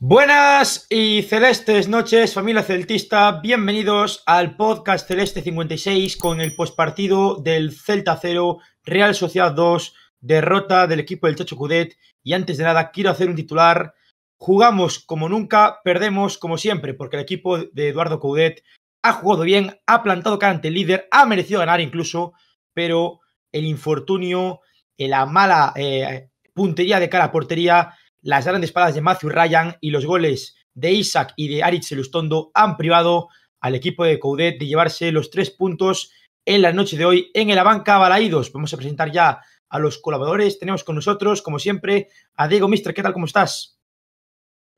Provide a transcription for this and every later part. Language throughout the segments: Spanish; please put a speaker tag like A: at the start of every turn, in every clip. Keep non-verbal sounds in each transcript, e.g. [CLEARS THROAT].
A: Buenas y celestes noches, familia celtista. Bienvenidos al podcast Celeste 56 con el postpartido del Celta 0, Real Sociedad 2, derrota del equipo del Chacho Cudet. Y antes de nada, quiero hacer un titular. Jugamos como nunca, perdemos como siempre, porque el equipo de Eduardo Coudet ha jugado bien, ha plantado cara ante el líder, ha merecido ganar incluso, pero el infortunio, la mala eh, puntería de cara a portería las grandes espadas de Matthew Ryan y los goles de Isaac y de Aritz Elustondo han privado al equipo de Coudet de llevarse los tres puntos en la noche de hoy en el Abanca Balaídos. Vamos a presentar ya a los colaboradores. Tenemos con nosotros, como siempre, a Diego Mister. ¿Qué tal? ¿Cómo estás?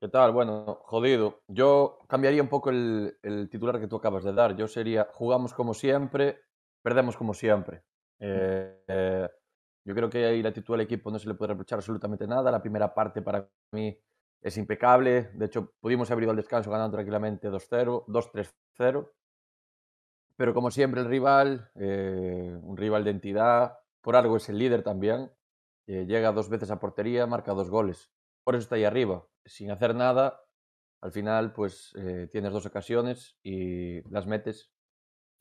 B: ¿Qué tal? Bueno, jodido. Yo cambiaría un poco el, titular que tú acabas de dar. Yo sería, jugamos como siempre, perdemos como siempre. Eh, eh, yo creo que ahí la actitud del equipo no se le puede reprochar absolutamente nada. La primera parte para mí es impecable. De hecho, pudimos haber ido al descanso ganando tranquilamente 2-0, 2-3-0. Pero como siempre el rival, eh, un rival de entidad, por algo es el líder también. Eh, llega dos veces a portería, marca dos goles. Por eso está ahí arriba. Sin hacer nada, al final pues eh, tienes dos ocasiones y las metes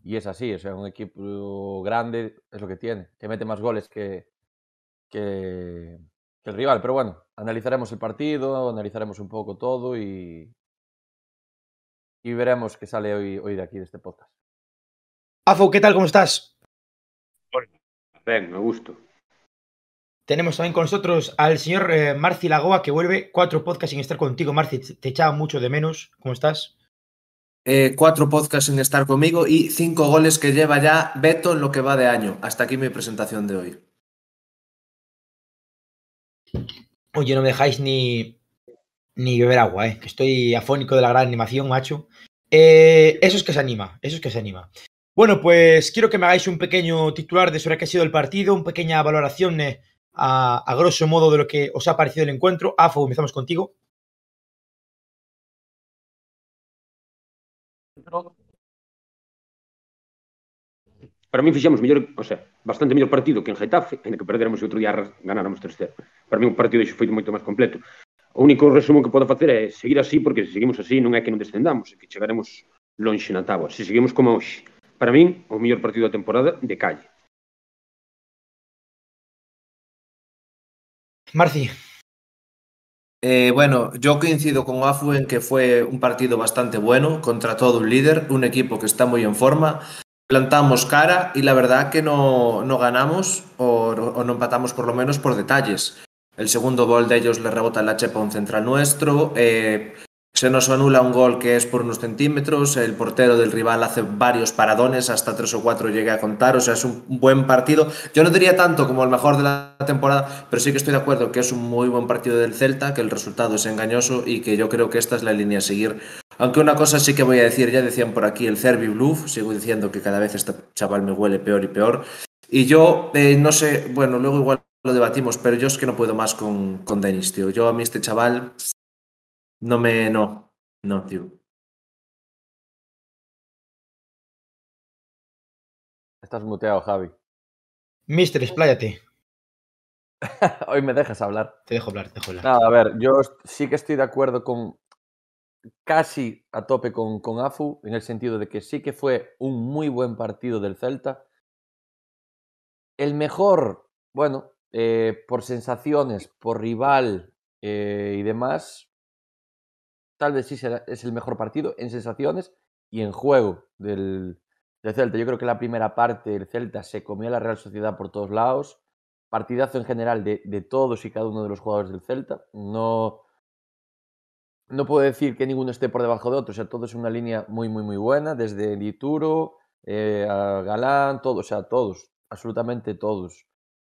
B: y es así, o sea, un equipo grande es lo que tiene, que mete más goles que, que, el rival. Pero bueno, analizaremos el partido, analizaremos un poco todo y, y veremos qué sale hoy, hoy de aquí, de este podcast.
A: Afo, ¿qué tal? ¿Cómo estás?
C: Bien, me gusto.
A: Tenemos también con nosotros al señor eh, Marci Lagoa, que vuelve cuatro podcasts sin estar contigo. Marci, te echaba mucho de menos. ¿Cómo estás?
D: Eh, cuatro podcasts sin estar conmigo y cinco goles que lleva ya Beto en lo que va de año. Hasta aquí mi presentación de hoy.
A: Oye, no me dejáis ni, ni beber agua, ¿eh? que estoy afónico de la gran animación, macho. Eh, eso es que se anima, eso es que se anima. Bueno, pues quiero que me hagáis un pequeño titular de sobre qué ha sido el partido, una pequeña valoración eh, a, a, grosso modo de lo que os ha parecido el encuentro. Afo, empezamos contigo.
C: Para mí fixemos mellor, o sea, bastante mellor partido que en Getafe, en que perderemos outro día ganáramos 3-0. Para mí un partido foi moito máis completo. O único resumo que podo facer é seguir así, porque se seguimos así non é que non descendamos, é que chegaremos lonxe na tábua. Se seguimos como hoxe, para min, o mellor partido da temporada de calle.
A: Marci,
D: Eh, bueno, yo coincido con Afu en que fue un partido bastante bueno contra todo un líder, un equipo que está muy en forma. Plantamos cara y la verdad que no, no ganamos o, no empatamos por lo menos por detalles. El segundo gol de ellos le rebota la chepa a un central nuestro. Eh, se nos anula un gol que es por unos centímetros, el portero del rival hace varios paradones, hasta tres o cuatro llegué a contar, o sea, es un buen partido. Yo no diría tanto como el mejor de la temporada, pero sí que estoy de acuerdo que es un muy buen partido del Celta, que el resultado es engañoso y que yo creo que esta es la línea a seguir. Aunque una cosa sí que voy a decir, ya decían por aquí el Cervi Bluff, sigo diciendo que cada vez este chaval me huele peor y peor. Y yo, eh, no sé, bueno, luego igual lo debatimos, pero yo es que no puedo más con, con Denis, tío. Yo a mí este chaval no me. No. No, tío.
B: Estás muteado, Javi.
A: Mister, expláyate. [LAUGHS]
B: Hoy me dejas hablar.
A: Te dejo hablar, te dejo hablar.
B: Nada, a ver, yo sí que estoy de acuerdo con. Casi a tope con, con Afu, en el sentido de que sí que fue un muy buen partido del Celta. El mejor, bueno, eh, por sensaciones, por rival eh, y demás, tal vez sí será, es el mejor partido en sensaciones y en juego del, del, Celta. Yo creo que la primera parte el Celta se comió a la Real Sociedad por todos lados. Partidazo en general de, de todos y cada uno de los jugadores del Celta. No, no puedo decir que ninguno esté por debajo de otro. O sea, todo es una línea muy, muy, muy buena. Desde Dituro eh, a Galán, todos, o sea, todos, absolutamente todos.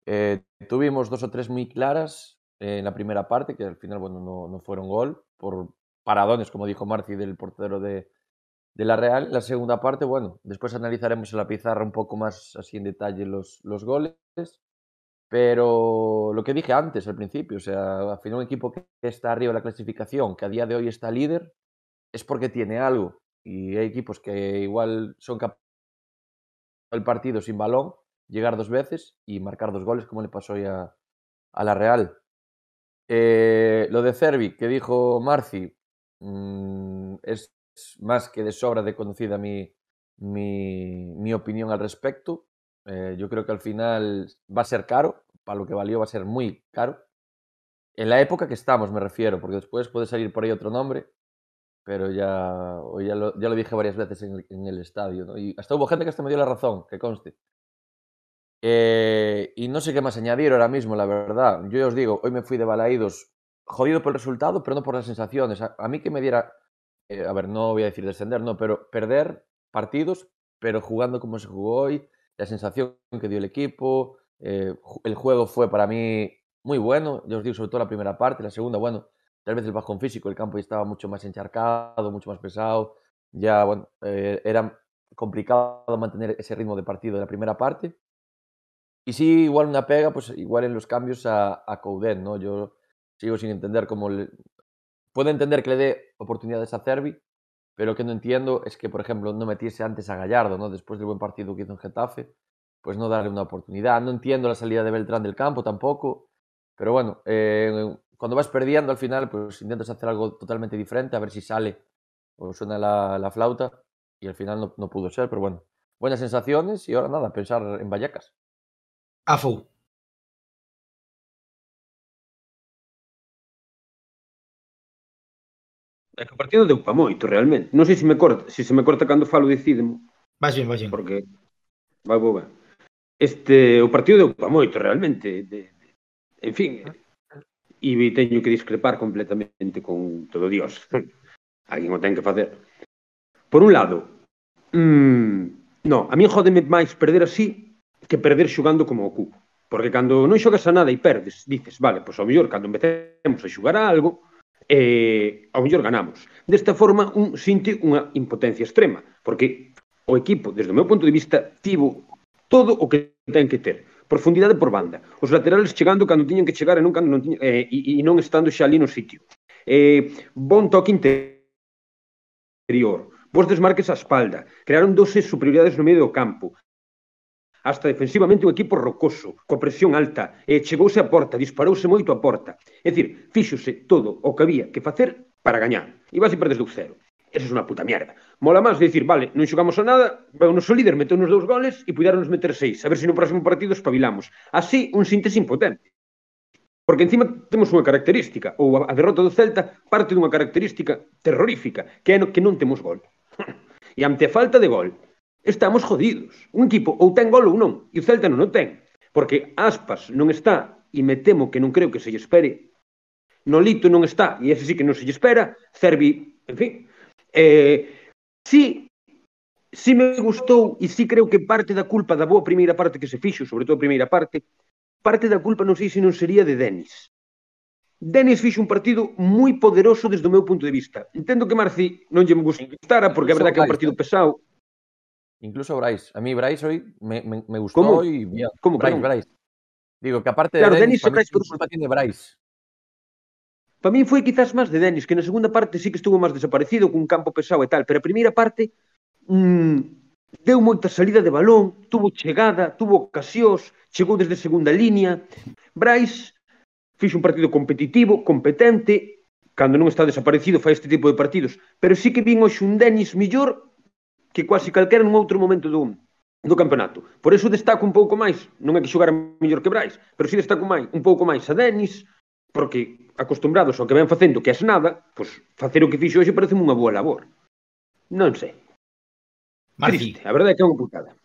B: Eh, tuvimos dos o tres muy claras en la primera parte, que al final, bueno, no, no fueron gol por, paradones, como dijo Marci, del portero de, de, la Real. La segunda parte, bueno, después analizaremos en la pizarra un poco más así en detalle los, los goles. Pero lo que dije antes, al principio, o sea, al final un equipo que está arriba de la clasificación, que a día de hoy está líder, es porque tiene algo. Y hay equipos que igual son capaces el partido sin balón, llegar dos veces y marcar dos goles, como le pasó hoy a, a la Real. Eh, lo de Cervi, que dijo Marci, mmm, es más que de sobra de conocida mi, mi, mi opinión al respecto. Eh, yo creo que al final va a ser caro, para lo que valió va a ser muy caro. En la época que estamos, me refiero, porque después puede salir por ahí otro nombre, pero ya, ya, lo, ya lo dije varias veces en el, en estadio. ¿no? Y hasta hubo gente que hasta me dio la razón, que conste. Eh, y no sé qué más añadir ahora mismo, la verdad. Yo os digo, hoy me fui de Balaídos jodido por el resultado, pero no por las sensaciones. A, a mí que me diera, eh, a ver, no voy a decir descender, no, pero perder partidos, pero jugando como se jugó hoy, la sensación que dio el equipo, eh, el juego fue para mí muy bueno, yo os digo sobre todo la primera parte, la segunda, bueno, tal vez el bajón físico, el campo estaba mucho más encharcado, mucho más pesado, ya, bueno, eh, era complicado mantener ese ritmo de partido de la primera parte. Y sí, igual una pega, pues igual en los cambios a, a Coudet, ¿no? Yo sigo sin entender cómo... Le... Puedo entender que le dé oportunidades a Cervi, pero lo que no entiendo es que, por ejemplo, no metiese antes a Gallardo, ¿no? Después del buen partido que hizo en Getafe, pues no darle una oportunidad. No entiendo la salida de Beltrán del campo tampoco, pero bueno, eh, cuando vas perdiendo al final, pues intentas hacer algo totalmente diferente, a ver si sale o suena la, la flauta, y al final no, no, pudo ser, pero bueno, buenas sensaciones y ahora nada, pensar en Vallecas.
A: Afu.
C: É que o partido deu pa moito, realmente. Non sei se me corta, se se me corta cando falo, decídemo.
A: Vas ben, vas ben.
C: Porque vai boa. Este, o partido deu pa moito, realmente. De, de, en fin, e teño que discrepar completamente con todo Dios. [LAUGHS] Alguén o ten que facer. Por un lado, mmm, no, a mí jodeme máis perder así que perder xugando como o cubo. Porque cando non xogas a nada e perdes, dices, vale, pois ao mellor cando empecemos a xugar a algo, eh, ao mellor ganamos. Desta forma, un sinte unha impotencia extrema, porque o equipo, desde o meu punto de vista, tivo todo o que ten que ter. Profundidade por banda. Os laterales chegando cando tiñan que chegar e non, cando non tiñan, eh, e, e non estando xa ali no sitio. Eh, bon toque interior. Vos desmarques a espalda. Crearon 12 superioridades no medio do campo hasta defensivamente un equipo rocoso, co presión alta, e chegouse a porta, disparouse moito a porta. É dicir, fíxose todo o que había que facer para gañar. E vas e perdes do cero. Esa é unha puta mierda. Mola máis dicir, vale, non xogamos a nada, o noso líder meteu nos dous goles e puderonos meter seis, a ver se no próximo partido espabilamos. Así, un síntese impotente. Porque encima temos unha característica, ou a derrota do Celta parte dunha característica terrorífica, que é no que non temos gol. [LAUGHS] e ante a falta de gol, estamos jodidos. Un equipo ou ten gol ou non, e o Celta non o ten, porque Aspas non está, e me temo que non creo que se lle espere, Nolito non está, e ese sí que non se lle espera, Cervi, en fin. Eh, sí, sí me gustou, e sí creo que parte da culpa da boa primeira parte que se fixo, sobre todo a primeira parte, parte da culpa non sei se non sería de Denis. Denis fixo un partido moi poderoso desde o meu punto de vista. Entendo que Marci non lle gustara porque a verdade que é un partido pesado,
B: Incluso Bryce. A mí Bryce hoy me, me, me gustó
C: ¿Cómo?
B: y bien.
C: ¿Cómo,
B: Bryce,
C: perdón?
B: Bryce. Digo que aparte
C: claro,
B: de Dennis,
C: Dennis Bryce, por...
B: culpa tiene Bryce.
C: Para mí foi quizás máis de Denis, que na segunda parte sí que estuvo máis desaparecido, cun campo pesado e tal, pero a primeira parte mmm, deu moita salida de balón, tuvo chegada, tuvo ocasións, chegou desde segunda línea. Brais fixo un partido competitivo, competente, cando non está desaparecido fai este tipo de partidos, pero sí que vin hoxe un Denis millor que quase calquera un outro momento do, do campeonato. Por iso destaco un pouco máis, non é que xogara mellor que Brais, pero si destaco máis, un pouco máis a Denis, porque acostumbrados ao que ven facendo que é nada, pois facer o que fixo hoxe parece unha boa labor. Non sei.
A: Marci.
C: Triste, a verdade é que é unha putada.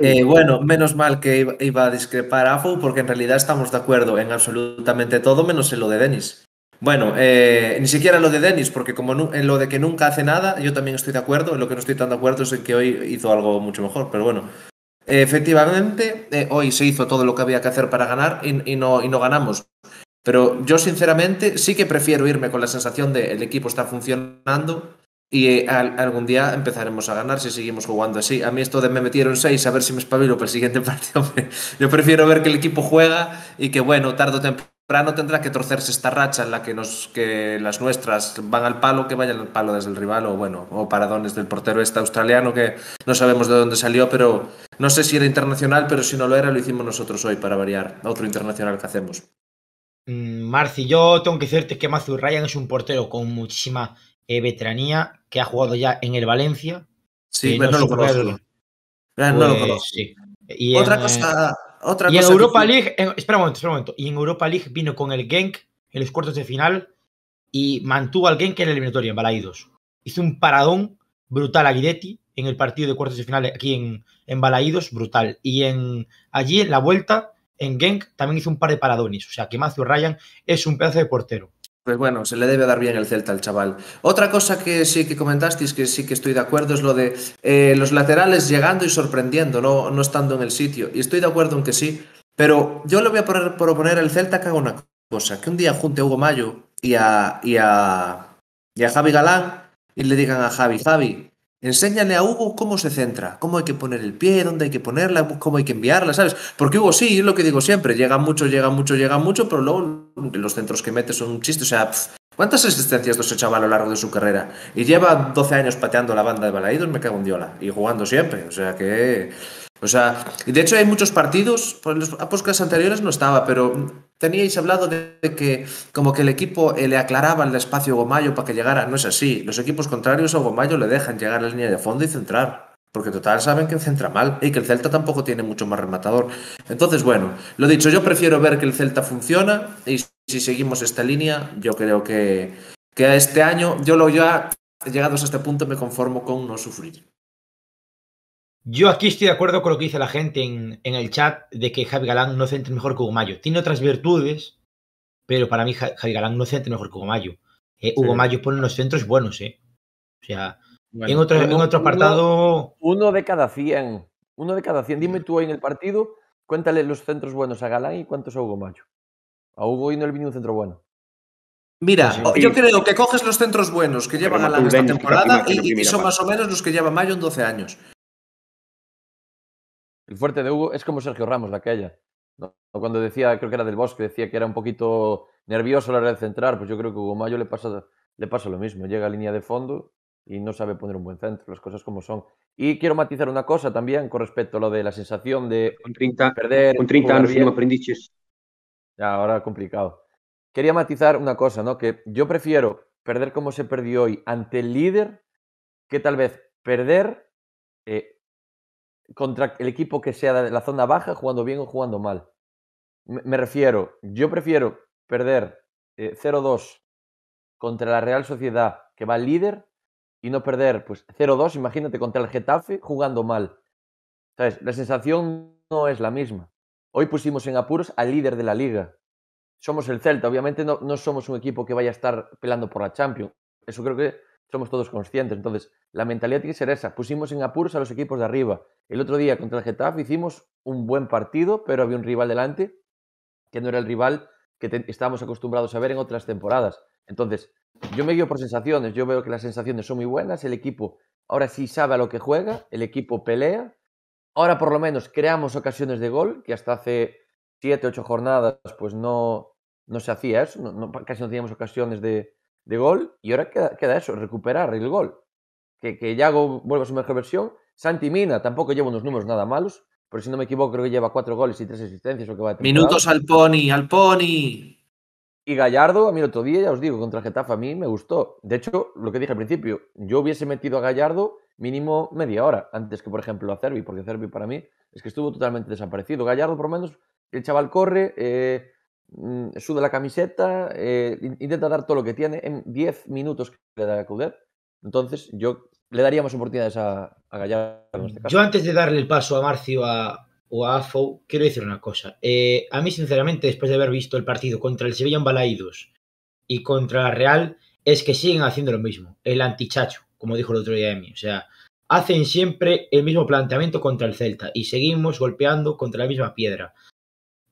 D: Eh, bueno, menos mal que iba a discrepar a Afou porque en realidad estamos de acuerdo en absolutamente todo menos en lo de Denis. Bueno, eh, ni siquiera lo de Denis, porque como en lo de que nunca hace nada, yo también estoy de acuerdo. En lo que no estoy tan de acuerdo es en que hoy hizo algo mucho mejor, pero bueno. Efectivamente, eh, hoy se hizo todo lo que había que hacer para ganar y, no, ganamos. Pero yo sinceramente sí que prefiero irme con la sensación de el equipo está funcionando y eh, al- algún día empezaremos a ganar si seguimos jugando así. A mí esto de me metieron seis a ver si me espabilo para el siguiente [LAUGHS] partido, yo prefiero ver que el equipo juega y que bueno, tarde o temprano tendrá que torcerse esta racha en la que, nos, que las nuestras van al palo, que vayan al palo desde el rival o bueno, o paradones del portero este australiano que no sabemos de dónde salió, pero no sé si era internacional, pero si no lo era lo hicimos nosotros hoy para variar, otro internacional que hacemos.
A: Mm, Marci, yo tengo que decirte que Matthew Ryan es un portero con muchísima eh, veteranía, que ha jugado ya en el Valencia.
D: Sí,
A: Eh,
D: pero no, lo conozco. Ah, no lo
A: pues,
D: conozco.
A: sí. Y
D: Otra
A: en, eh,
D: cosa, otra
A: y en
D: cosa
A: Europa League, en- espera un momento, espera un momento. Y en Europa League vino con el Genk en los cuartos de final y mantuvo al Genk en la eliminatoria, en Balaídos. Hizo un paradón brutal a Guidetti en el partido de cuartos de final aquí en, en Balaídos, brutal. Y en allí, en la vuelta, en Genk, también hizo un par de paradones. O sea, que Matthew Ryan es un pedazo de portero.
D: Pues bueno, se le debe dar bien el Celta al chaval. Otra cosa que sí que comentasteis, que sí que estoy de acuerdo, es lo de eh, los laterales llegando y sorprendiendo, no, no estando en el sitio. Y estoy de acuerdo en que sí, pero yo le voy a poner- proponer al Celta que haga una cosa, que un día junte a Hugo Mayo y a, y a, y a Javi Galán y le digan a Javi, Javi, enséñale a Hugo cómo se centra, cómo hay que poner el pie, dónde hay que ponerla, cómo hay que enviarla, ¿sabes? Porque Hugo sí, es lo que digo siempre, llega mucho, llega mucho, llega mucho, pero luego los centros que mete son un chiste, o sea, pff, ¿cuántas asistencias de ese chaval a lo largo de su carrera? Y lleva 12 años pateando la banda de Balaídos, me cago en diola, y jugando siempre, o sea que... O sea, de hecho hay muchos partidos, por los podcasts anteriores no estaba, pero teníais hablado de, de que como que el equipo eh, le aclaraba el espacio a Gomayo para que llegara. No es así. Los equipos contrarios a Gomayo le dejan llegar a la línea de fondo y centrar. Porque total saben que centra mal y que el Celta tampoco tiene mucho más rematador. Entonces, bueno, lo dicho, yo prefiero ver que el Celta funciona y si seguimos esta línea, yo creo que, que este año, yo lo ya llegados a este punto me conformo con no sufrir.
A: Yo aquí estoy de acuerdo con lo que dice la gente en, en el chat de que Javi Galán no centra mejor que Hugo Mayo. Tiene otras virtudes, pero para mí Ja- Javi Galán no centra mejor que Hugo Mayo. Eh, Hugo
B: Sí.
A: Mayo pone unos centros buenos, ¿eh? O sea,
B: Bueno,
A: en, otro, en otro
B: uno-
A: apartado...
B: Uno de cada 100. Uno de cada 100. Dime tú ahí en el partido, cuéntale los centros buenos a Galán y cuántos a Hugo Mayo. A Hugo hoy no le vino un centro bueno.
D: Mira,
A: Sí,
D: o-
C: sí.
D: yo creo que coges los centros buenos que lleva Galán esta temporada y, y son más o menos los que lleva Mayo en 12 años.
B: El fuerte de Hugo es como Sergio Ramos de aquella. ¿no? Cuando decía, creo que era del Bosque, decía que era un poquito nervioso a la hora de centrar, pues yo creo que Hugo Mayo le pasa, le pasa lo mismo. Llega a línea de fondo y no sabe poner un buen centro, las cosas como son. Y quiero matizar una cosa también con respecto a lo de la sensación de
C: Con 30,
B: perder.
C: con 30
B: jugar
C: anos
B: bien.
C: non aprendiches.
B: Ya, ahora complicado. Quería matizar una cosa, ¿no? Que yo prefiero perder como se perdió hoy ante el líder que tal vez perder eh, contra el equipo que sea de la zona baja jugando bien o jugando mal. Me, refiero, yo prefiero perder eh, 0-2 contra la Real Sociedad que va líder y no perder pues 0-2, imagínate, contra el Getafe jugando mal. ¿Sabes? La sensación no es la misma. Hoy pusimos en apuros al líder de la liga. Somos el Celta, obviamente no, no somos un equipo que vaya a estar pelando por la Champions. Eso creo que somos todos conscientes. Entonces, la mentalidad tiene que ser esa. Pusimos en apuros a los equipos de arriba. El otro día contra el Getafe hicimos un buen partido, pero había un rival delante que no era el rival que te- estábamos acostumbrados a ver en otras temporadas. Entonces, yo me guío por sensaciones. Yo veo que las sensaciones son muy buenas. El equipo ahora sí sabe a lo que juega. El equipo pelea. Ahora por lo menos creamos ocasiones de gol, que hasta hace siete, ocho jornadas pues no, no se hacía eso. no- no- casi no teníamos ocasiones de, de gol. Y ahora queda, queda eso, recuperar el gol. Que, que Yago vuelva a su mejor versión. Santi Mina tampoco lleva unos números nada malos. Pero si no me equivoco, creo que lleva cuatro goles y tres asistencias. O que va.
D: Minutos al pony, al pony.
B: Y Gallardo, a mí el otro día, ya os digo, contra el Getafe a mí me gustó. De hecho, lo que dije al principio, yo hubiese metido a Gallardo mínimo media hora antes que, por ejemplo, a Cervi, porque Cervi para mí es que estuvo totalmente desaparecido. Gallardo, por lo menos, el chaval corre, eh, suda la camiseta, eh, in- intenta dar todo lo que tiene en 10 minutos que le da a Coudet. Entonces, yo le daría más oportunidades a, a Gallardo en este caso.
A: Yo antes de darle el paso a Marcio a, o a Afo, quiero decir una cosa. Eh, a mí, sinceramente, después de haber visto el partido contra el Sevilla en Balaídos y contra la Real, es que siguen haciendo lo mismo. El antichacho, como dijo el otro día Emi. O sea, hacen siempre el mismo planteamiento contra el Celta y seguimos golpeando contra la misma piedra.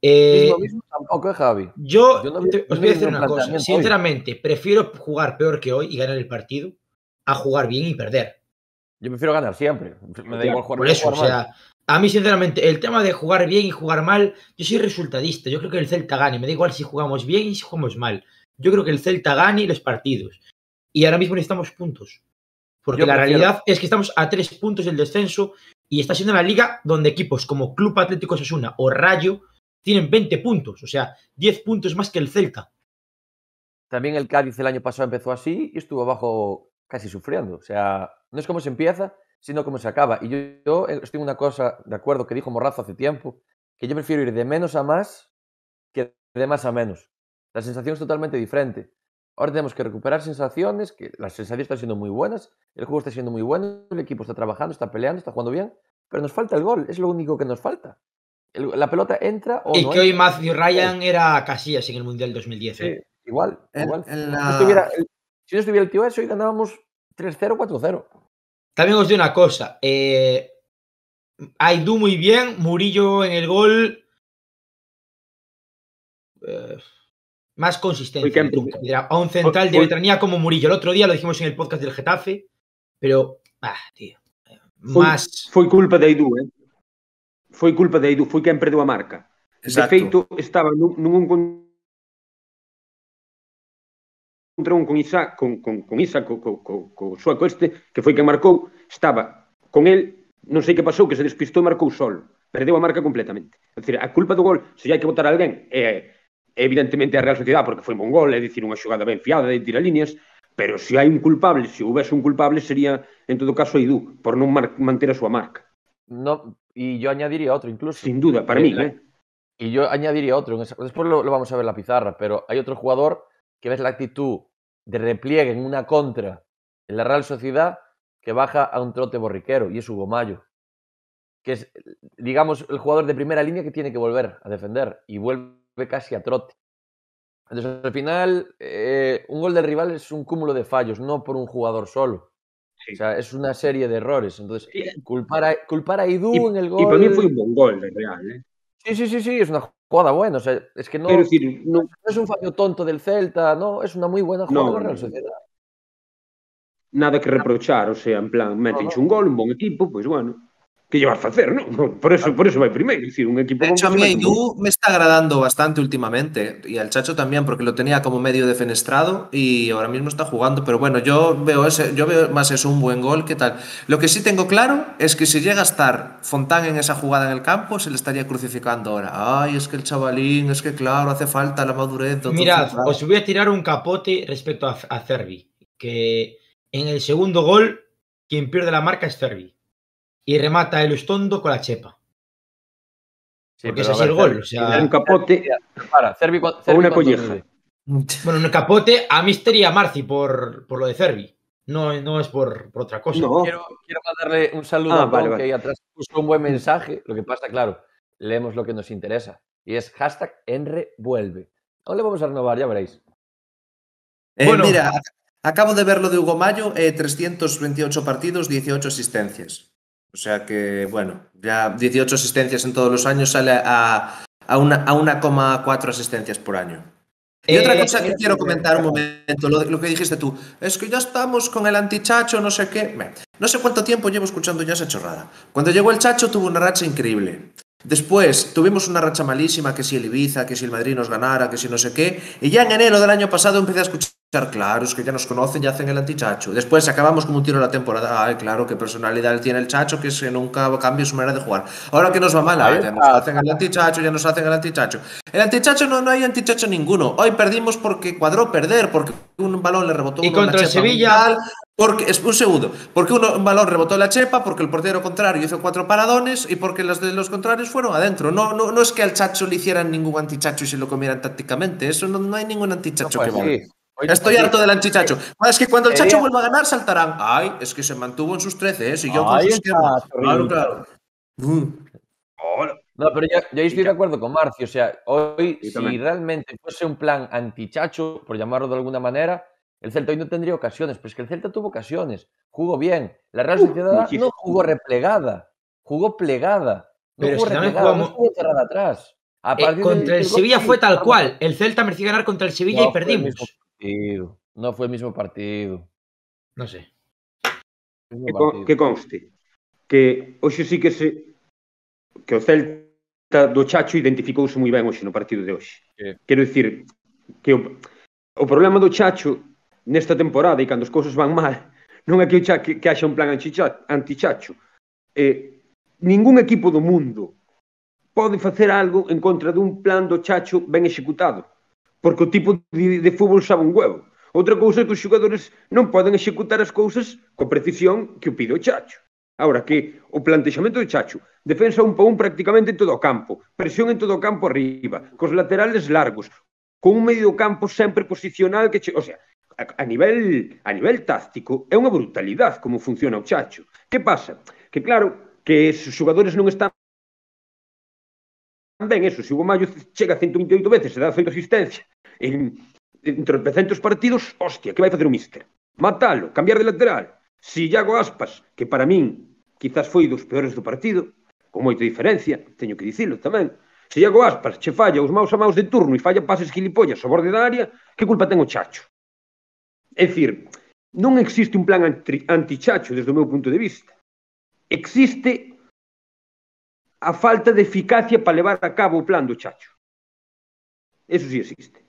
A: Eh,
B: Mismo, mismo tampoco, ¿eh, Javi?
A: yo,
B: Yo no
A: te- os voy a decir una cosa.
B: planteamiento hoy.
A: Sinceramente, prefiero jugar peor que hoy y ganar el partido a jugar bien y perder.
B: Yo prefiero ganar siempre. Me da igual jugar
A: Por
B: bien o
A: eso, o
B: jugar mal.
A: sea, a mí sinceramente, el tema de jugar bien y jugar mal, yo soy resultadista. Yo creo que el Celta gane. Me da igual si jugamos bien y si jugamos mal. Yo creo que el Celta gane los partidos. Y ahora mismo necesitamos puntos. Porque
B: Yo
A: la
B: prefiero-
A: realidad es que estamos a tres puntos del descenso y está siendo la liga donde equipos como Club Atlético Sasuna o Rayo tienen 20 puntos, o sea, 10 puntos más que el Celta.
B: También el Cádiz el año pasado empezó así y estuvo abajo casi sufriendo. O sea, no es como se empieza, sino como se acaba. Y yo, yo estoy en una cosa de acuerdo que dijo Morrazo hace tiempo, que yo prefiero ir de menos a más que de más a menos. La sensación es totalmente diferente. Ahora tenemos que recuperar sensaciones, que las sensaciones están siendo muy buenas, el juego está siendo muy bueno, el equipo está trabajando, está peleando, está jugando bien, pero nos falta el gol, es lo único que nos falta. El- la pelota entra o
A: y
B: no
A: que hoy
B: entra.
A: Matthew Ryan era Casillas en el Mundial 2010.
B: Sí,
A: ¿eh?
B: igual, igual.
D: en
B: Si,
D: la-
B: no estuviera, el- si no estuviera el tío ese, hoy ganábamos 3-0, 4-0.
A: También os digo una cosa. Eh, Aidú muy bien, Murillo en el gol. eh, más
C: Hoy
A: pedir A un central
C: hoy-
A: de veteranía como Murillo. El otro día lo dijimos en el podcast del Getafe, pero. Ah, tío. eh, Más.
C: foi culpa de Edu, eh? foi culpa de Edu, foi quen perdeu a marca.
D: Exacto.
C: De feito, estaba nun, nun contra un con Isa, con, con, con Isa, co, co, co, co sueco este, que foi quen marcou, estaba con el, non sei que pasou, que se despistou e marcou sol. Perdeu a marca completamente. É dicir, a culpa do gol, se hai que votar a alguén, é, é evidentemente a Real Sociedad, porque foi un bon gol, é dicir, unha xogada ben fiada de tirar líneas, pero se hai un culpable, se houvese un culpable, sería, en todo caso, Edu, por non manter a súa marca.
B: No, y yo añadiría otro incluso.
C: Sin duda, para
B: Eh,
C: mí, eh?
B: Y yo añadiría otro. Después lo, lo vamos a ver en la pizarra, pero hay otro jugador que ves la actitud de repliegue en una contra en la Real Sociedad que baja a un trote borriquero y es Hugo Mayo. Que es, digamos, el jugador de primera línea que tiene que volver a defender y vuelve casi a trote. Entonces, al final, eh, un gol del rival es un cúmulo de fallos, no por un jugador solo.
C: Sí.
B: O sea, es una serie de errores. Entonces, culpar a, culpar a Idú
C: e,
B: en el gol.
C: para mí foi un bon gol de Real, eh?
B: Sí, sí, sí, sí, es una jugada buena. O sea, es que no, es un fallo tonto del Celta, no, es una muy buena jugada
C: No,
B: de la Real. Sociedad.
C: nada que reprochar, o sea, en plan,
B: no.
C: un gol, un bon equipo, pois bueno, que llevas facer, non? [LAUGHS] Por eso, por eso vai primeiro, dicir, un equipo
D: De hecho, a mí. Aidú me está agradando bastante últimamente y al Chacho también porque lo tenía como medio defenestrado y ahora mismo está jugando. Pero bueno, yo veo ese, yo veo más eso un buen gol que tal. Lo que sí tengo claro es que si llega a estar Fontán en esa jugada en el campo, se le estaría crucificando ahora. Ay, es que el chavalín, es que claro, hace falta la madurez.
A: Mirad,
D: central".
A: os voy a tirar un capote respecto a, a Cervi. Que en el segundo gol, quien pierde la marca es Cervi. Y remata el Ustondo con la chepa.
B: Sí,
A: Porque
B: pero
A: es
B: a
A: el gol. O sea,
C: Un capote,
B: Para, Cervi, Cervi
C: una colleja.
A: bueno, en el capote a mí estaría Marci por, por lo de Cervi. No, no es por, por otra cosa.
C: no,
B: Quiero, quiero mandarle un saludo
C: Ah,
B: a
C: vale,
B: que ahí atrás puso un buen mensaje. Lo que pasa, claro, leemos lo que nos interesa. Y es hashtag enrevuelve. Aún le vamos a renovar, ya veréis.
D: Eh,
A: Bueno.
D: mira, ac- acabo de ver lo de Hugo Mayo, eh, 328 partidos, 18 asistencias. O sea que, bueno, ya 18 asistencias en todos los años sale a, a una a 1,4 asistencias por año. Y otra
A: Eh,
D: cosa que quiero comentar un momento, lo, lo que dijiste tú, es que ya estamos con el antichacho, no sé qué. No sé cuánto tiempo llevo escuchando ya esa chorrada. Cuando llegó el Chacho tuvo una racha increíble. Después tuvimos una racha malísima, que si el Ibiza, que si el Madrid nos ganara, que si no sé qué. Y ya en enero del año pasado empecé a escuchar, claro, es que ya nos conocen, ya hacen el antichacho. Después acabamos como un tiro la temporada. Ay, claro, qué personalidad tiene el Chacho, que es que nunca cambia su manera de jugar. Ahora que nos va mal, ay, ya nos hacen el antichacho, ya nos hacen el antichacho. El antichacho no, no hay antichacho ninguno. Hoy perdimos porque cuadró perder, porque un balón le rebotó
A: Y contra Sevilla-
D: porque, es un segundo, porque uno, un balón rebotó la chepa, porque el portero contrario hizo cuatro paradones y porque los de los contrarios fueron adentro. No, no, no es que al Chacho le hicieran ningún antichacho y se lo comieran tácticamente. Eso no, no hay ningún
B: No
D: antichacho
B: fue
D: que valga.
B: No
D: Estoy harto del antichacho. Es que cuando el
B: Sería-
D: Chacho vuelva a ganar, saltarán. Ay, es que se mantuvo en sus 13, ¿eh?
B: Ahí está,
D: esquema. Claro, claro. Mm.
C: Hola.
B: No, pero yo, yo ahí estoy de acuerdo con Marcio. O sea, hoy,
C: Yo
B: si realmente fuese un plan antichacho, por llamarlo de alguna manera, el Celta hoy no tendría ocasiones. Pero es que el Celta tuvo ocasiones. Jugó bien. La Real
C: Uh,
B: Sociedad no jugó replegada. Jugó plegada. No
A: Pero
B: jugó
A: si también
B: replegada, no
A: jugamos-
B: estuvo cerrada atrás. A
A: Eh, contra el Sevilla fue tal cual. El Celta mereció ganar contra el Sevilla
B: No
A: y
B: fue el
A: perdimos.
B: partido. No fue el mismo partido.
A: No sé.
C: Que, con, que conste que hoxe sí que se que o Celta do Chacho identificouse moi ben hoxe no partido de hoxe.
B: Sí.
C: Quero dicir que o, o problema do Chacho nesta temporada e cando as cousas van mal [LAUGHS] non é que, o Chacho, que, que haxa un plan anti-Chacho. Eh, ningún equipo do mundo pode facer algo en contra dun plan do Chacho ben executado porque o tipo de, de fútbol sabe un huevo. Outra cousa é que os xogadores non poden executar as cousas co precisión que o pide o Chacho. Ahora que o plantexamento do Chacho, defensa un pa un prácticamente en todo o campo, presión en todo o campo arriba, cos laterales largos, con un medio campo sempre posicional que, che, o sea, a, a nivel a nivel táctico é unha brutalidade como funciona o Chacho. Que pasa? Que claro, que os xogadores non están tamén eso, se o Mayo chega 128 veces e dá 100 asistencia en, entre 300 partidos, hostia, que vai facer o míster? Matalo, cambiar de lateral. Si Iago Aspas, que para min quizás foi dos peores do partido, con moita diferencia, teño que dicilo tamén, se Iago Aspas che falla os maus a maus de turno e falla pases gilipollas ao borde da área, que culpa ten o Chacho? É dicir, non existe un plan anti-Chacho desde o meu punto de vista. Existe a falta de eficacia para levar a cabo o plan do Chacho. Eso sí existe.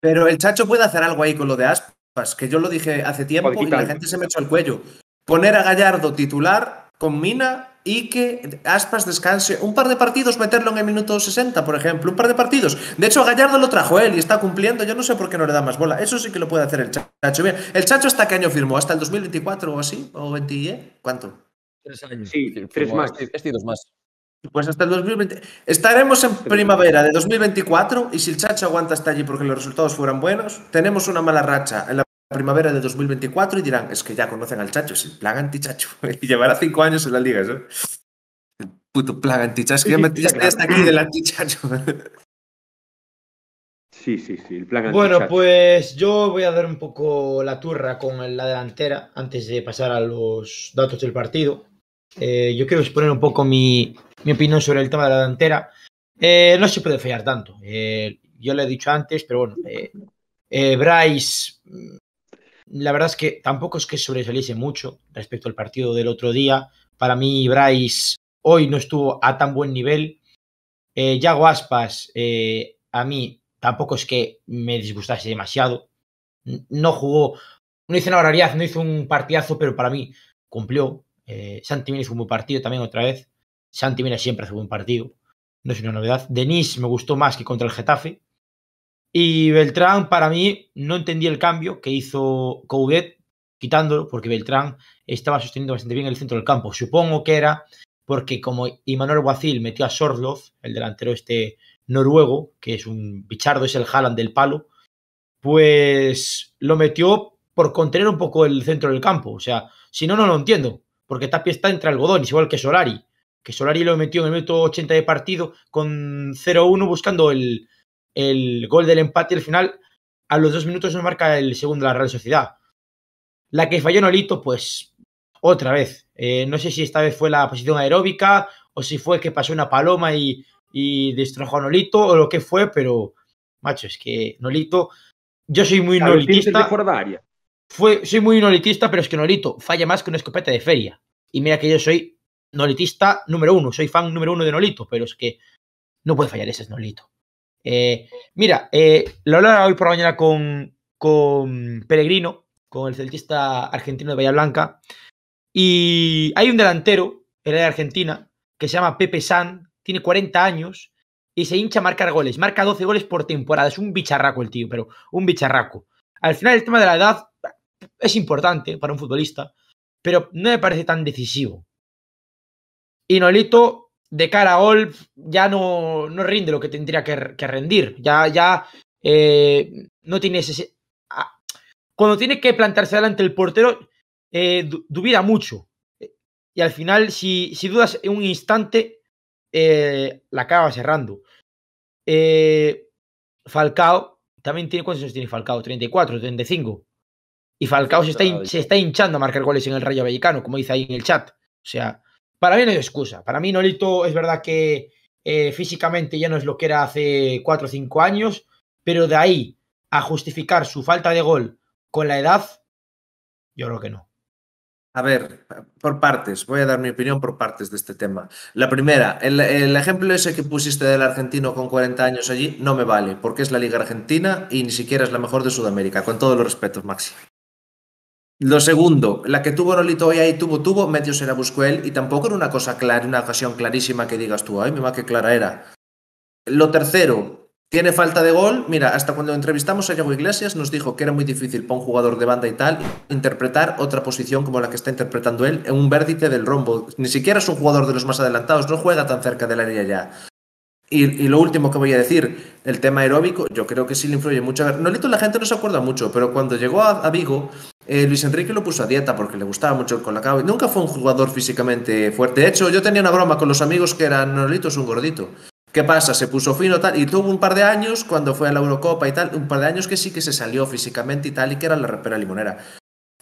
D: Pero el Chacho puede hacer algo ahí con lo de Aspas, que yo lo dije hace tiempo y la gente se me echó el cuello. Poner a Gallardo titular con Mina y que Aspas descanse un par de partidos, meterlo en el minuto 60, por ejemplo, un par de partidos. De hecho, Gallardo lo trajo él y está cumpliendo. Yo no sé por qué no le da más bola. Eso sí que lo puede hacer el Chacho. Bien, ¿el Chacho hasta qué año firmó? ¿Hasta el 2024 o así? ¿O 20? ¿eh? ¿Cuánto?
B: Tres años.
C: Sí, tres más.
B: Este, este dos más.
D: Pues hasta el 2020. Estaremos en primavera de 2024 y si el Chacho aguanta hasta allí porque los resultados fueran buenos, tenemos una mala racha en la primavera de 2024 y dirán, es que ya conocen al Chacho, es el plan anti-Chacho. [LAUGHS] y llevará cinco años en la liga, ¿eso? El puto plan anti-Chacho. Es que ya, me, ya estoy hasta aquí del anti-Chacho.
C: Sí, sí, sí, el plan anti
A: Bueno, pues yo voy a dar un poco la turra con la delantera antes de pasar a los datos del partido. Eh, yo quiero exponer un poco mi, mi, opinión sobre el tema de la delantera. Eh, no se puede fallar tanto. Eh, yo lo he dicho antes, pero bueno, eh, Bryce, la verdad es que tampoco es que sobresaliese mucho respecto al partido del otro día. Para mí, Bryce hoy no estuvo a tan buen nivel. Yago Aspas, a mí tampoco es que me disgustase demasiado. No jugó, no hizo una barbaridad, no hizo un partidazo, pero para mí cumplió. Eh, Santi Mina hizo un buen partido también otra vez. Santi Mina siempre hace buen partido. No es una novedad. Denis me gustó más que contra el Getafe. Y Beltrán, para mí, no entendí el cambio que hizo Coudet quitándolo, porque Beltrán estaba sosteniendo bastante bien el centro del campo. Supongo que era porque como Imanol Guacil metió a Sordloz, el delantero este noruego, que es un bichardo, es el Haaland del palo, pues lo metió por contener un poco el centro del campo. O sea, si no, no lo entiendo porque Tapia está entre algodones, igual que Solari, que Solari lo metió en el minuto 80 de partido con 0-1 buscando el, el, gol del empate y al final a los dos minutos nos marca el segundo de la Real Sociedad. La que falló Nolito, pues otra vez. Eh, no sé si esta vez fue la posición aeróbica o si fue que pasó una paloma y, y destrozó a Nolito o lo que fue, pero macho, es que Nolito, yo soy muy
C: claro,
A: nolitista. Fue, soy muy nolitista, pero es que Nolito falla más que una escopeta de feria. Y mira que yo soy nolitista número uno, soy fan número uno de Nolito, pero es que no puede fallar ese es Nolito. Eh, mira, eh, lo hablaba hoy por la mañana con, con Peregrino, con el celtista argentino de Bahía Blanca, y hay un delantero, era de Argentina, que se llama Pepe San, tiene 40 años y se hincha a marcar goles, marca 12 goles por temporada, es un bicharraco el tío, pero un bicharraco. Al final el tema de la edad es importante para un futbolista, pero no me parece tan decisivo. Y Nolito, de cara a gol, ya no, no rinde lo que tendría que, que rendir. Ya, ya eh, no tiene ese. Ah, cuando tiene que plantarse delante el portero, eh, dubida mucho. Y al final, si, si dudas en un instante, eh, la acaba cerrando. Eh, Falcao, también tiene. ¿Cuántos años tiene Falcao? ¿34, 35? Y Falcao se está, se está, hinchando a marcar goles en el Rayo Vallecano, como dice ahí en el chat. O sea, para mí no hay excusa. Para mí Nolito es verdad que eh, físicamente ya no es lo que era hace 4 o 5 años, pero de ahí a justificar su falta de gol con la edad, yo creo que no.
D: A ver, por partes, voy a dar mi opinión por partes de este tema. La primera, el, el, ejemplo ese que pusiste del argentino con 40 años allí no me vale, porque es la Liga Argentina y ni siquiera es la mejor de Sudamérica, con todos los respetos, Maxi. Lo segundo, la que tuvo Nolito hoy ahí tuvo, tuvo, medio se la buscó él y tampoco era una cosa clara, una ocasión clarísima que digas tú, ay, mira qué clara era. Lo tercero, tiene falta de gol. Mira, hasta cuando entrevistamos a Diego Iglesias nos dijo que era muy difícil para un jugador de banda y tal interpretar otra posición como la que está interpretando él en un vértice del rombo. Ni siquiera es un jugador de los más adelantados, no juega tan cerca del área ya. Y, y, lo último que voy a decir, el tema aeróbico, yo creo que sí le influye mucho. A ver, Nolito la gente no se acuerda mucho, pero cuando llegó a Vigo, eh, Luis Enrique lo puso a dieta porque le gustaba mucho el colacao. Nunca fue un jugador físicamente fuerte. De hecho, yo tenía una broma con los amigos que eran Nolito es un gordito. ¿Qué pasa? Se puso fino tal y tuvo un par de años cuando fue a la Eurocopa y tal, un par de años que sí que se salió físicamente y tal y que era la repera limonera.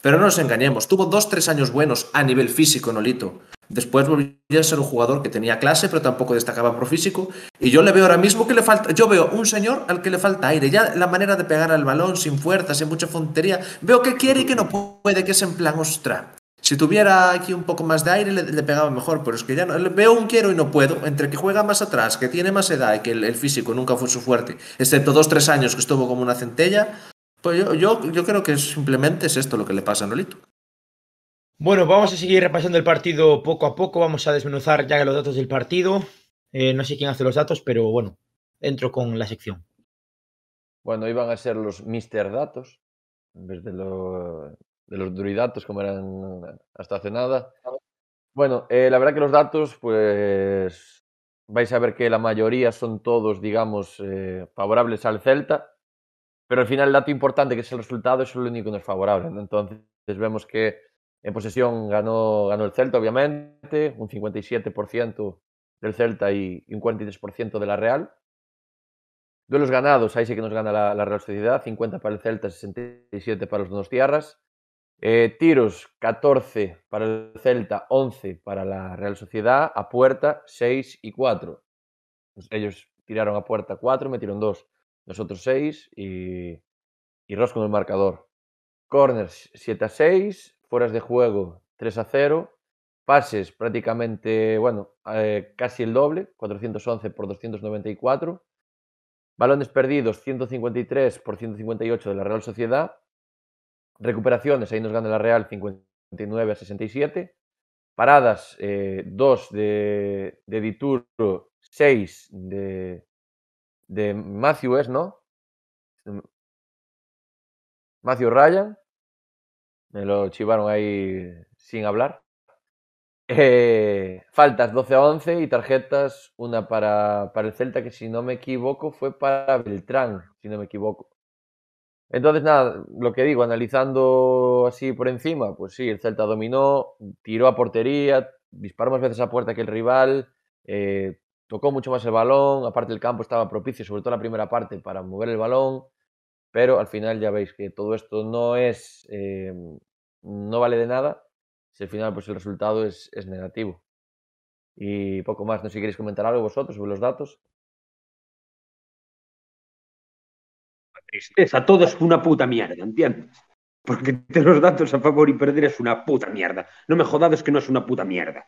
D: Pero no nos engañemos, tuvo dos, tres años buenos a nivel físico, Nolito. Después volvió a ser un jugador que tenía clase, pero tampoco destacaba por físico. Y yo le veo ahora mismo que le falta. Yo veo un señor al que le falta aire. Ya la manera de pegar al balón, sin fuerza, sin mucha fontería. Veo que quiere y que no puede, que es en plan, ostra. Si tuviera aquí un poco más de aire, le, pegaba mejor, pero es que ya no. Veo un quiero y no puedo. Entre que juega más atrás, que tiene más edad y que el, el físico nunca fue su fuerte, excepto dos, tres años que estuvo como una centella, pues yo, yo, yo creo que simplemente es esto lo que le pasa a Nolito.
A: Bueno, vamos a seguir repasando el partido poco a poco. Vamos a desmenuzar ya los datos del partido. Eh, no sé quién hace los datos, pero bueno, entro con la sección.
B: Bueno, iban a ser los Mister Datos, en vez de, lo, de los Duridatos, como eran hasta hace nada. Bueno, eh, la verdad que los datos, pues vais a ver que la mayoría son todos, digamos, eh, favorables al Celta, pero al final el dato importante, que es el resultado, es lo único que no es favorable. Entonces vemos que en posesión ganó, ganó el Celta, obviamente, un 57% del Celta y, un 43% de la Real. Duelos ganados, ahí sí que nos gana la, la, Real Sociedad, 50 para el Celta, 67 para los dos tierras. Eh, tiros, 14 para el Celta, 11 para la Real Sociedad. A puerta, 6 y 4. Pues ellos tiraron a puerta 4, metieron 2, nosotros 6 y, y Ross con el marcador. Corners, 7 a 6, fueras de juego 3 a 0, pases prácticamente, bueno, eh, casi el doble, 411 por 294, balones perdidos 153 por 158 de la Real Sociedad, recuperaciones, ahí nos gana la Real 59 a 67, paradas eh, 2 de, de Dituro, 6 de, de Matthew ¿no? Matthew Ryan, me lo chivaron ahí sin hablar. Eh, faltas 12 a 11 y tarjetas, una para, para, el Celta, que si no me equivoco fue para Beltrán, si no me equivoco. Entonces, nada, lo que digo, analizando así por encima, pues sí, el Celta dominó, tiró a portería, disparó más veces a puerta que el rival, eh, tocó mucho más el balón, aparte el campo estaba propicio, sobre todo la primera parte, para mover el balón, pero al final ya veis que todo esto no es, eh, no vale de nada si al final pues el resultado es, es negativo. Y poco más, no sé si queréis comentar algo vosotros sobre los datos.
C: tristeza, todo es una puta mierda, ¿entiendes? Porque tener los datos a favor y perder es una puta mierda. No me jodades que no es una puta mierda.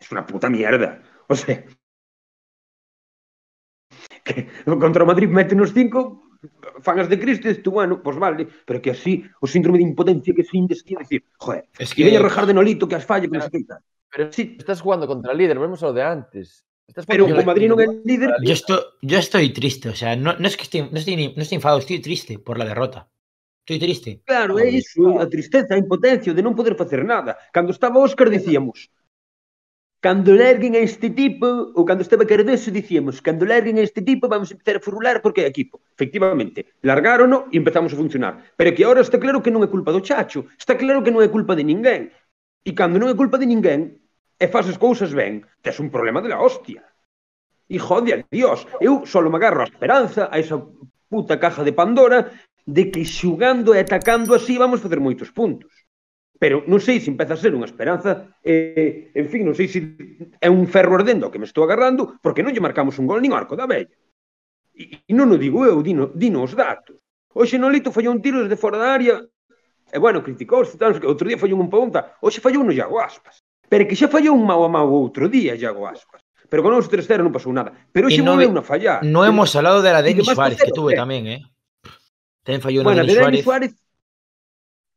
C: Es una puta mierda. O sea, [LAUGHS] que contra Madrid mete unos cinco. fanas de Cristo tú, bueno, pois vale, pero que así, o síndrome de impotencia que sin destino, decir, joder, es que veña rajar de nolito que as falle, que non se
B: Pero si estás jugando contra el líder, vemos lo de antes.
C: Estás pero como Madrid non é líder...
A: Yo, estoy, yo estoy triste, o sea, no, no es que estoy, no estoy, ni, no estoy enfadado, estoy triste por la derrota. Estoy triste.
C: Claro, ah, é iso, a tristeza, a impotencia de non poder facer nada. Cando estaba Óscar dicíamos, cando lerguen a este tipo, ou cando estaba Cardoso, dicíamos, cando lerguen a este tipo vamos a empezar a furular porque é equipo. Efectivamente, largárono e empezamos a funcionar. Pero que agora está claro que non é culpa do Chacho, está claro que non é culpa de ninguén. E cando non é culpa de ninguén, e faz as cousas ben, tes un problema de la hostia. E jode a Dios, eu solo me agarro a esperanza, a esa puta caja de Pandora, de que xugando e atacando así vamos facer moitos puntos pero non sei se empeza a ser unha esperanza, eh, en fin, non sei se é un ferro ardendo que me estou agarrando, porque non lle marcamos un gol nin arco da vella. E, e non o digo eu, dino, dino os datos. Hoxe Nolito fallou un tiro desde fora da área, e bueno, criticouse, tal, que outro día fallou un ponta, hoxe fallou no Iago Aspas. Pero que xa fallou un mau a mau outro día, Iago Aspas. Pero con os 3-0 non pasou nada. Pero hoxe volveu no, a fallar.
A: Non hemos hablado de la Denis Suárez, que tuve tamén, eh. Ten fallou
C: bueno, na
A: Denis
C: Suárez.
A: Suárez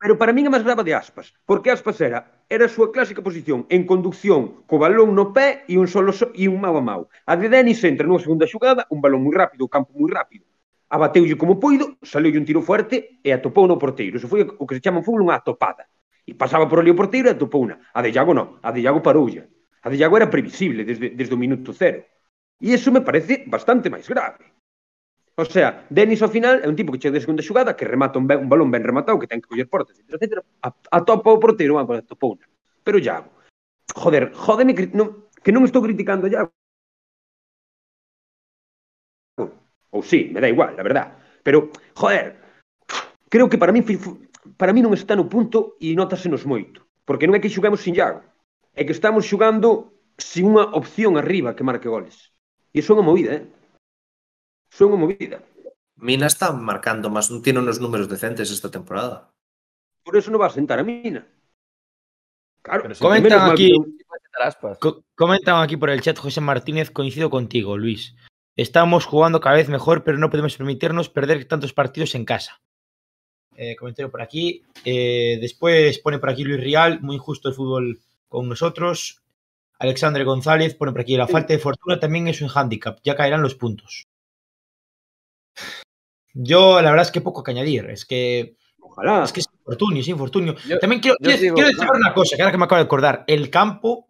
C: Pero para min é máis grave de Aspas, porque Aspas era era a súa clásica posición en conducción, co balón no pé e un solo so, e un mau a mau. A de Denis entra nunha segunda xogada, un balón moi rápido, o campo moi rápido. Abateulle como poido, saiu un tiro fuerte e atopou no porteiro. Iso foi o que se chama en fútbol unha atopada. E pasaba por ali o porteiro e atopou unha. A de Iago non, a de Iago paroulla. A de Iago era previsible desde, desde o minuto cero. E iso me parece bastante máis grave. O sea, Denis ao final é un tipo que chega de segunda xugada, que remata un, ben, un balón ben rematado, que ten que coller portas, etc, etc. Atopa o porteiro, ah, bueno, atopou unha. Pero Iago, joder, jodeme que non, que non estou criticando a Iago. Ou sí, me dá igual, la verdad. Pero, joder, creo que para mí para mí non está no punto e notásenos moito. Porque non é que xugamos sin Iago. É que estamos xugando sin unha opción arriba que marque goles. E iso é unha movida, eh? Son unha movida.
D: Mina está marcando non tiene unos números decentes esta temporada.
C: Por eso non va a sentar a Mina.
A: Claro, si comentan aquí, co comentan aquí por el chat José Martínez, coincido contigo, Luis. Estamos jugando cada vez mejor, pero no podemos permitirnos perder tantos partidos en casa. Eh, comentario por aquí. Eh, después pone por aquí Luis Rial, muy injusto el fútbol con nosotros. Alexandre González pone por aquí, la falta de fortuna también es un hándicap, ya caerán los puntos. Yo, la verdad es que poco que añadir. Es que.
C: Ojalá.
A: Es que es infortunio, es infortunio. Yo, También quiero, quiero, digo, quiero destacar una cosa, que ahora que me acabo de acordar. El campo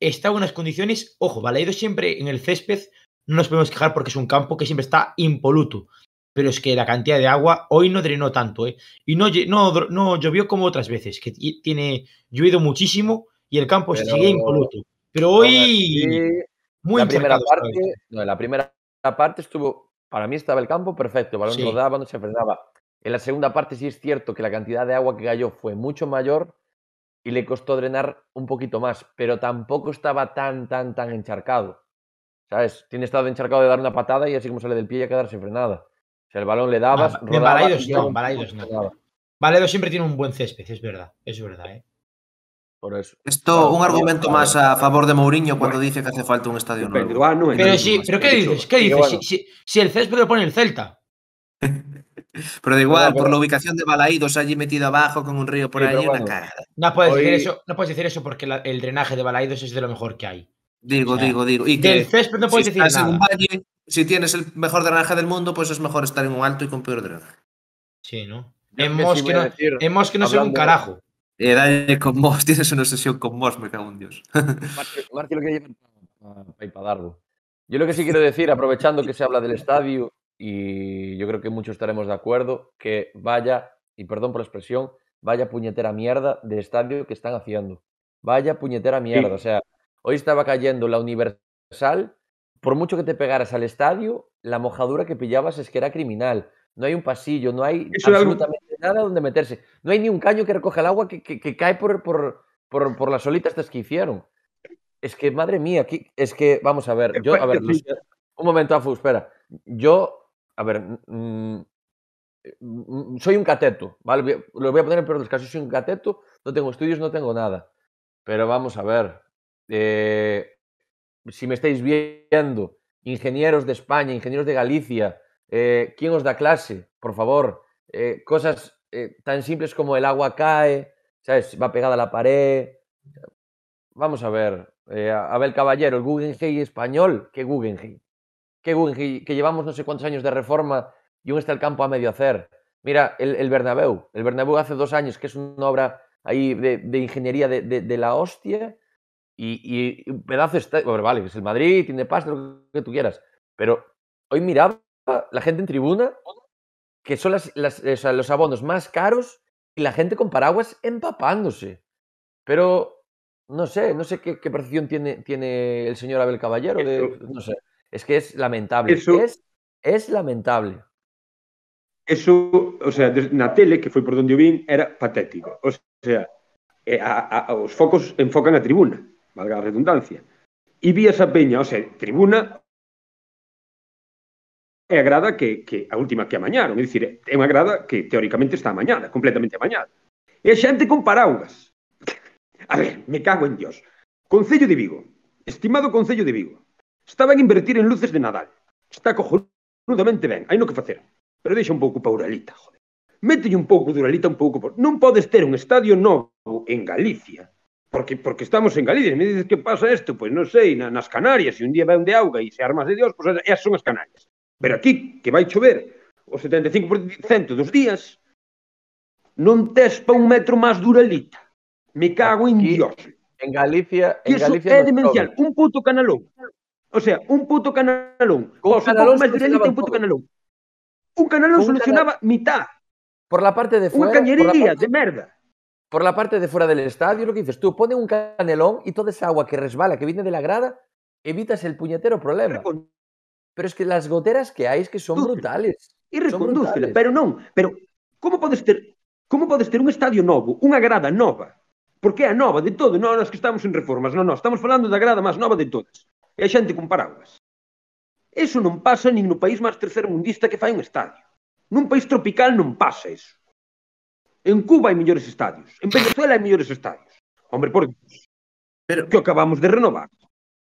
A: está en unas condiciones. Ojo, Baleido siempre en el césped. No nos podemos quejar porque es un campo que siempre está impoluto. Pero es que la cantidad de agua hoy no drenó tanto, ¿eh? Y no, no, no llovió como otras veces, que tiene llovido muchísimo y el campo Pero... sigue impoluto. Pero hoy.
B: muy la primera parte, no, la primera parte estuvo para mí estaba el campo perfecto, el balón sí. rodaba, no se frenaba. En la segunda parte sí es cierto que la cantidad de agua que cayó fue mucho mayor y le costó drenar un poquito más, pero tampoco estaba tan, tan, tan encharcado. ¿Sabes? Tiene estado encharcado de dar una patada y así como sale del pie y a quedarse frenada. O sea, el balón le dabas.
A: Rodaba, Balaidos no, Balaidos no. Balaidos siempre tiene un buen césped, es verdad, es verdad, ¿eh?
B: Por eso.
D: Esto, un argumento más a favor de Mourinho cuando dice que hace falta un estadio nuevo.
C: Ah,
A: pero sí, pero ¿qué dices? ¿Qué dices? Si, si, si el césped lo pone el Celta. [LAUGHS]
D: Pero da igual, por la ubicación de Balaídos allí metido abajo con un río por sí, ahí, bueno, una cagada.
A: No puedes, Hoy... decir eso, no puedes decir eso porque la, el drenaje de Balaídos es de lo mejor que hay.
D: Digo, o sea, digo, digo. Y
A: del césped no puedes
D: si
A: decir
D: estás
A: nada.
D: En un valle, si tienes el mejor drenaje del mundo, pues es mejor estar en un alto y con peor drenaje.
A: Sí, ¿no? En Mosque no, en Mosque no sé un carajo.
D: Eh, dale con Moss, [LAUGHS] tienes una sesión con Moss, me cago en Dios. [LAUGHS]
B: Marque lo que lleva para darlo. Yo lo que sí quiero decir, aprovechando que se habla del estadio, y yo creo que muchos estaremos de acuerdo, que vaya, y perdón por la expresión, vaya puñetera mierda de estadio que están haciendo. Vaya puñetera mierda. Sí. O sea, hoy estaba cayendo la Universal, por mucho que te pegaras al estadio, la mojadura que pillabas es que era criminal. No hay un pasillo, no hay
C: Eso
B: absolutamente algo... nada donde meterse. No hay ni un caño que recoge el agua que, que, que cae por, por, por, por, las solitas estas que hicieron. Es que, madre mía, aquí, es que, vamos a ver, yo, a ver, un momento, Afu, espera. Yo, a ver, mmm, soy un cateto, ¿vale? Lo voy a poner en peor de los casos, soy un cateto, no tengo estudios, no tengo nada. Pero vamos a ver, eh, si me estáis viendo, ingenieros de España, ingenieros de Galicia, eh, ¿quién os da clase? Por favor, eh, cosas eh, tan simples como el agua cae, ¿sabes? Va pegada a la pared. Vamos a ver, Abel Caballero, el Guggenheim español, ¿qué Guggenheim? ¿Qué Guggenheim? Que llevamos no sé cuántos años de reforma y aún está el campo a medio hacer. Mira, el, el Bernabéu. El Bernabéu hace dos años, que es una obra ahí de, de ingeniería de, de, la hostia y, y un pedazo está... Bueno, vale, es el Madrid, tiene pasta, lo que tú quieras. Pero hoy miraba la gente en tribuna que son las, las, o sea, los abonos más caros y la gente con paraguas empapándose. Pero no sé, no sé qué, qué percepción tiene, tiene el señor Abel Caballero. De, no sé, es que es lamentable.
C: Eso,
B: es, es lamentable.
C: Eso, o sea, na tele, que foi por donde o vin, era patético. O sea, a, a, os focos enfocan a tribuna, valga a redundancia. E vi esa peña, o sea, tribuna é a grada que, que a última que amañaron, é dicir, é unha grada que teóricamente está amañada, completamente amañada. E a xente con paraugas. [LAUGHS] A ver, me cago en Dios. Concello de Vigo, estimado Concello de Vigo, estaban a invertir en luces de Nadal. Está cojonudamente ben, hai no que facer. Pero deixa un pouco pa Uralita, joder. Mételle un pouco de Uralita, un pouco por... Non podes ter un estadio novo en Galicia porque porque estamos en Galicia, me dices que pasa isto, pois non sei, na, nas Canarias, se un día vai un de auga e se armas de Dios, pois esas son as Canarias. Pero aquí que vai chover o 75% dos días non tes pa un metro máis duralita. Me cago en Dios.
B: En Galicia, en
C: Iso
B: Galicia
C: é demencial, un puto canalón. O sea, un puto canalón.
B: Con
C: o sea,
B: canalón
C: máis duralita, un puto canalón. Un canalón
B: un
C: solucionaba canal... mitad.
B: Por la parte de fuera, Una
C: cañería
B: parte...
C: de merda.
B: Por la parte de fuera del estadio, lo que dices tú, pone un canelón y toda esa agua que resbala, que viene de la grada, evitas el puñetero problema.
C: Pero,
B: Pero es que las goteras que hai es que son brutales.
C: E recondúcela, pero non, pero como podes ter como podes ter un estadio novo, unha grada nova? Porque é a nova de todo, non nós que estamos en reformas, non, non, estamos falando da grada máis nova de todas. E a xente con paraguas. Eso non pasa nin no país máis tercermundista que fai un estadio. Nun país tropical non pasa eso. En Cuba hai mellores estadios, en Venezuela hai mellores estadios. Hombre, por Dios.
D: Pero...
C: Que acabamos de renovar.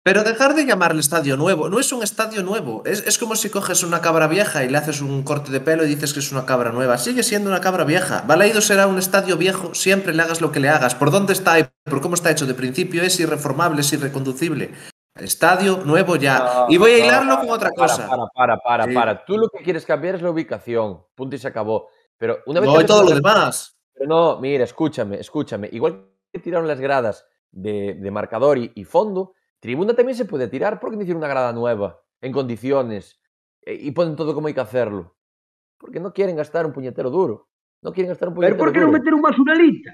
D: Pero dejar de llamarle estadio nuevo. No es un estadio nuevo. Es, es como si coges una cabra vieja y le haces un corte de pelo y dices que es una cabra nueva. Sigue siendo una cabra vieja. Balaído será un estadio viejo, siempre le hagas lo que le hagas. Por dónde está y por cómo está hecho de principio es irreformable, es irreconducible. Estadio nuevo ya. y voy a hilarlo
B: para,
D: con otra cosa.
B: Para, para, para,
D: Sí.
B: para. Tú lo que quieres cambiar es la ubicación. Punto y se acabó. Pero una vez
D: No,
B: que
D: y todo lo demás.
B: Pero no, mira, escúchame, escúchame. Igual que tiraron las gradas de, de marcador y, y fondo, Tribuna tamén se pode tirar porque dicir unha grada nueva, en condiciones, e, e ponen todo como hai que hacerlo. Porque non queren gastar un puñetero duro. Non queren gastar un puñetero Pero
C: por que non meter unha suralita?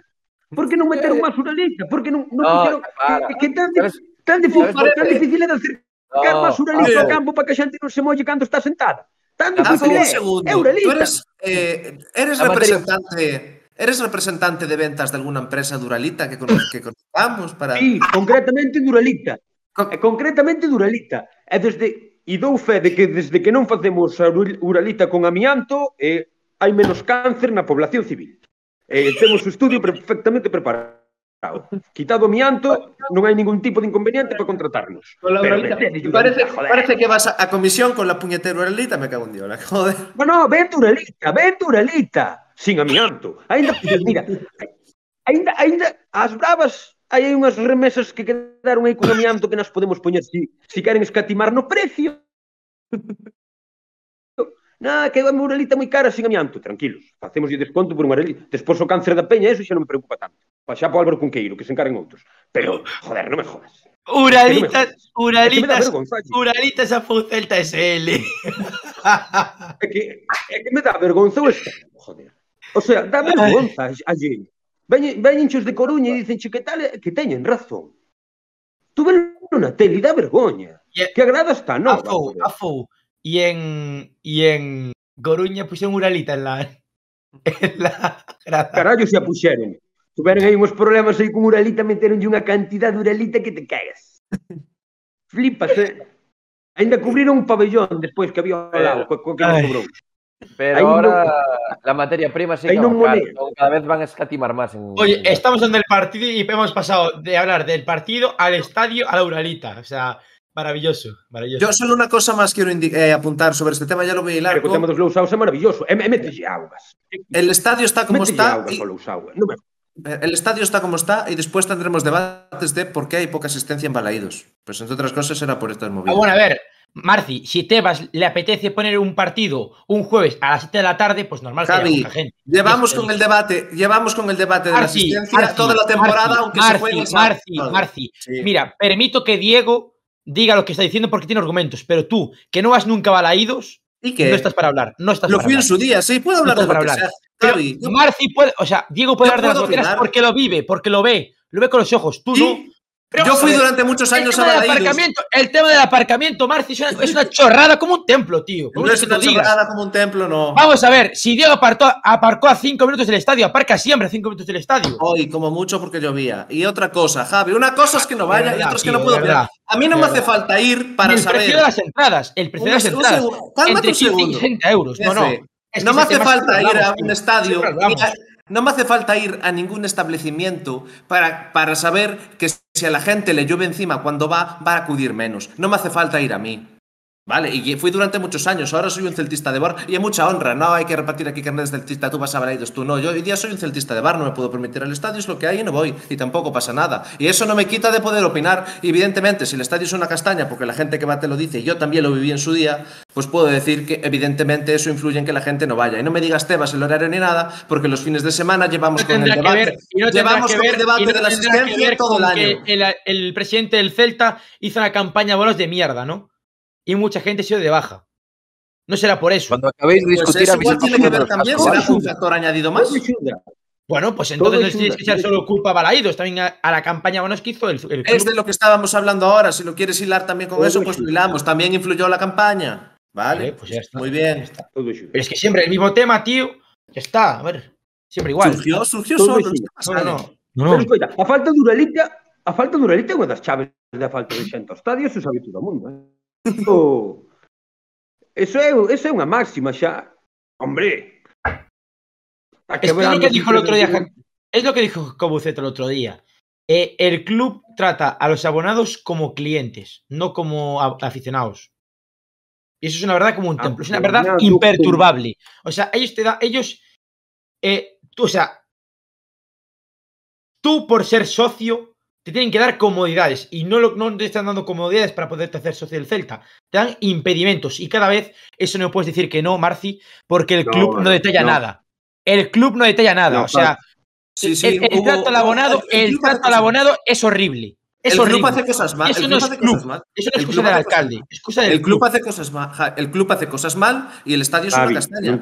C: Por que non
B: eh,
C: meter unha suralita? Por que non, non
B: no,
C: quero...
B: Eh, para.
C: Que, que tan,
B: ¿sabes?
C: tan difícil,
B: ¿sabes
C: tan difícil é de acercar
B: no, suralita
C: ao campo para que a xente non se molle cando está sentada. Tan difícil é. É segundo.
D: Tú eres, eh, eres representante... Eres representante de ventas de alguna empresa Duralita que, que conozcamos para...
C: Sí, concretamente Duralita.
D: Co-
C: concretamente Duralita. E desde e dou fe de que desde que non facemos a ur- Uralita con amianto, eh, hai menos cáncer na población civil. Eh, temos o estudio perfectamente preparado. Quitado amianto, non hai ningún tipo de inconveniente para contratarnos.
D: Con la
C: Pero
D: Uralita.
C: metede
D: Parece,
C: joder.
D: parece que vas a, a comisión con la puñetera Uralita, me cago en Dios. la Joder.
C: No, no, ven Duralita, ven Duralita, sin amianto. Ainda, mira, ainda, ainda, as bravas, hai aí unhas remesas que quedaron aí con amianto que nas podemos poñer si, si queren escatimar no precio. [LAUGHS] Na, que é unha uralita moi cara sin amianto, tranquilos. Facemos desconto por unha urelita. Despois o cáncer da peña, eso xa non me preocupa tanto. Pa xa po Álvaro Cunqueiro, que se encarguen outros. Pero, joder, non me jodas.
A: Uralitas,
C: no
A: uralitas, uralitas a Fou Celta SL.
C: é [LAUGHS] que, é que me dá vergonza o escándalo, joder. O sea, dá vergonza a gente. Veñen, veñen de Coruña e dicenche que tal que teñen razón. Tú ven na tele, dá vergoña.
A: Yeah.
C: que agrada está, non?
A: Afou, afou. E en, e en Coruña puxen uralita en la... En la grada.
C: Carallo, se a puxeron. Tuveron aí uns problemas aí con uralita, meteron unha cantidad de uralita que te cagas. Flipas, eh? Ainda cubriron un pabellón despois que había ao lado, co, co que nos cobrou.
B: Pero
C: Ahí no-
B: ahora la materia prima sí que
C: no.
B: Cada vez van a escatimar más. En,
A: Oye, estamos en el partido y hemos pasado de hablar del partido al estadio a la Uralita. O sea, maravilloso, maravilloso.
D: Yo solo una cosa más quiero eh, apuntar sobre este tema, ya lo voy a hilar.
C: Pero
D: con-
C: tema dos Lousaos é maravilloso. E, e metelle augas.
D: El estadio está como está. y-
C: me
D: El estadio está como está y después tendremos debates de por qué hay poca asistencia en Balaídos. Pues entre otras cosas era por estas
A: Ah,
D: movidas.
A: bueno, a ver, Marci, si Tebas le apetece poner un partido un jueves a las 7 de la tarde, pues normal que haya gente.
D: Llevamos con el debate, llevamos con el debate de la asistencia
A: Marci,
D: toda la temporada,
A: Marci,
D: aunque se juegue
A: Marci. Marci,
D: Sí.
A: Mira, permito que Diego diga lo que está diciendo porque tiene argumentos, pero tú, que no vas nunca a Balaídos,
D: ¿Y qué?
A: no estás para hablar. No estás
D: Lo
A: para
D: fui en su día, sí, puedo hablar
A: No
D: de lo
A: estás
D: que
A: para hablar.
D: Javi, yo-
A: Marci puede, o sea, Diego puede hablar de las porque lo vive, porque lo ve, lo ve con los ojos. Tú
D: Sí.
A: no. Pero
D: yo
A: a
D: fui durante muchos
A: el
D: años a
A: tema del
D: Balaídos.
A: aparcamiento, el tema del aparcamiento, Marci, es una, chorrada como un templo, tío.
D: No es una chorrada como un templo, no.
A: Vamos a ver, si Diego apartó, aparcó a cinco minutos del estadio, aparca siempre a cinco minutos del estadio.
D: Hoy, como mucho, porque llovía. Y otra cosa, Javi, una cosa es que no vaya y otra es que
A: tío,
D: no puedo opinar. A mí no me hace falta ir para
A: el
D: saber.
A: precio de las entradas, el precio de las entradas, 15 y
D: segundo.
A: 60 euros. No, no.
D: No me hace falta ir a un estadio. A- no me hace falta ir a ningún establecimiento para, para saber que si a la gente le llueve encima cuando va, va a acudir menos. No me hace falta ir a mí. Vale, y fui durante muchos años, ahora soy un celtista de bar y hay mucha honra, no hay que repartir aquí carnes de celtista, tú vas a Balaidos, tú no, yo hoy día soy un celtista de bar, no me puedo permitir el estadio, es lo que hay y no voy, y tampoco pasa nada. Y eso no me quita de poder opinar, evidentemente, si el estadio es una castaña, porque la gente que va te lo dice, y yo también lo viví en su día, pues puedo decir que evidentemente eso influye en que la gente no vaya. Y no me digas Tebas el horario ni nada, porque los fines de semana llevamos con el debate,
A: ver, no
D: llevamos
A: con
D: el debate de la asistencia todo el año.
A: El, el presidente del Celta hizo una campaña de bonos de mierda, ¿no? Y mucha gente se dio de baja. No será por eso.
B: Cuando acabéis de discutir,
D: pues igual tiene que ver también, será un factor añadido más.
A: Bueno, pues entonces no tienes que echar solo culpa a Balaídos, también a, a, la campaña buenos que hizo el, el
D: Es de lo que estábamos hablando ahora. Si lo quieres hilar también con Todo eso, pues lo hilamos. También influyó la campaña. Vale,
A: pues ya está.
D: Muy bien.
A: Está. Pero es que siempre el mismo tema, tío. Ya está. A ver, siempre igual.
D: Surgió, surgió Todo solo.
A: No, no, no.
C: no. Pero escoita, a falta de Uralita, a falta de Uralita é unha das chaves da falta de xente ao estadio, eso sabe todo o mundo. Eh? Oh. Eso é unha máxima xa. Hombre.
A: Es lo que dijo el otro día. Es lo que dijo el otro día. Eh, el club trata a los abonados como clientes, no como aficionados. Y eso es una verdad como un templo. Es una verdad imperturbable. O sea, ellos te da, ellos, eh, tú, o sea, tú por ser socio te tienen que dar comodidades y no, lo, no te están dando comodidades para poderte hacer socio del Celta. Te dan impedimentos y cada vez eso no puedes decir que no, Marci, porque el club no, detalla no. nada. El club no detalla nada. o sea,
D: sí, sí,
A: el, el
D: hubo,
A: trato al abonado, el, el trato al abonado es horrible. Es
D: el
A: horrible.
D: club hace cosas mal.
A: Eso
D: el
A: no
D: club
A: es
D: hace
A: club.
D: cosas mal.
A: Eso no es excusa
D: club
A: del alcalde.
D: mal.
A: Excusa del
D: El club
A: club.
D: hace cosas mal. El club hace cosas mal y el estadio es una castaña.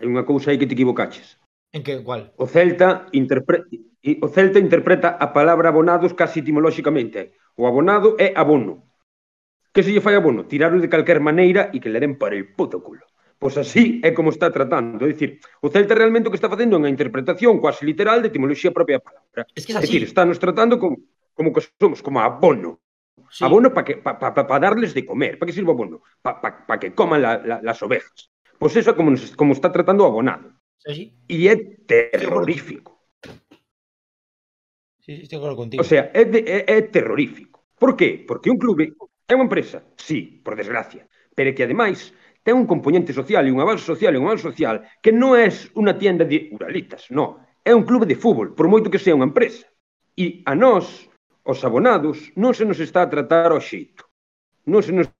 C: Hai unha cousa aí que te equivocaches.
A: ¿En qué? ¿Cuál?
C: O Celta interpre... E o Celta interpreta a palabra abonados casi etimolóxicamente. O abonado é abono. Que se lle fai abono? Tirarlo de calquer maneira e que le den para el puto culo. Pois así é como está tratando. É dicir, o Celta realmente o que está facendo é unha interpretación quase literal de etimoloxía propia palabra.
A: Es que
C: é,
A: é
C: dicir, está nos tratando como, como que somos, como abono.
A: Sí.
C: Abono para pa, pa, pa, pa darles de comer. Para que sirva abono? Para pa, pa que coman la, la, las ovejas. Pois eso é como, nos, como está tratando o abonado. E é terrorífico.
A: Sí, sí, claro contigo.
C: O sea, é, de, é, é terrorífico. Por qué? Porque un clube é unha empresa, sí, por desgracia, pero que ademais ten un componente social e un avance social e un avance social que non é unha tienda de uralitas, non. É un clube de fútbol, por moito que sea unha empresa. E a nós, os abonados, non se nos está a tratar ao xeito. Non se nos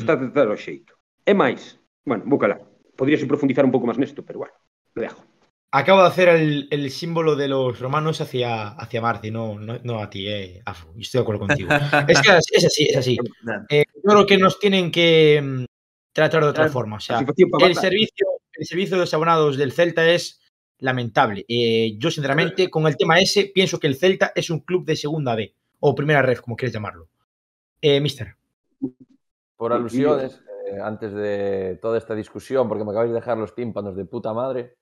C: está a tratar ao xeito. É máis, bueno, vou calar. Podríase profundizar un pouco máis nesto, pero bueno, lo dejo.
A: Acabo de hacer el, el símbolo de los romanos hacia, hacia Marci, no, no, no a ti, eh, Afu. Yo estoy de acuerdo contigo. es que es así, es así. Eh, yo creo que nos tienen que mm, tratar de otra forma. O sea, el servicio, el servicio de los abonados del Celta es lamentable. Eh, yo, sinceramente, con el tema ese, pienso que el Celta es un club de segunda B, o primera ref, como quieres llamarlo. Eh, mister.
B: Por alusiones, eh, antes de toda esta discusión, porque me acabáis de dejar los tímpanos de puta madre.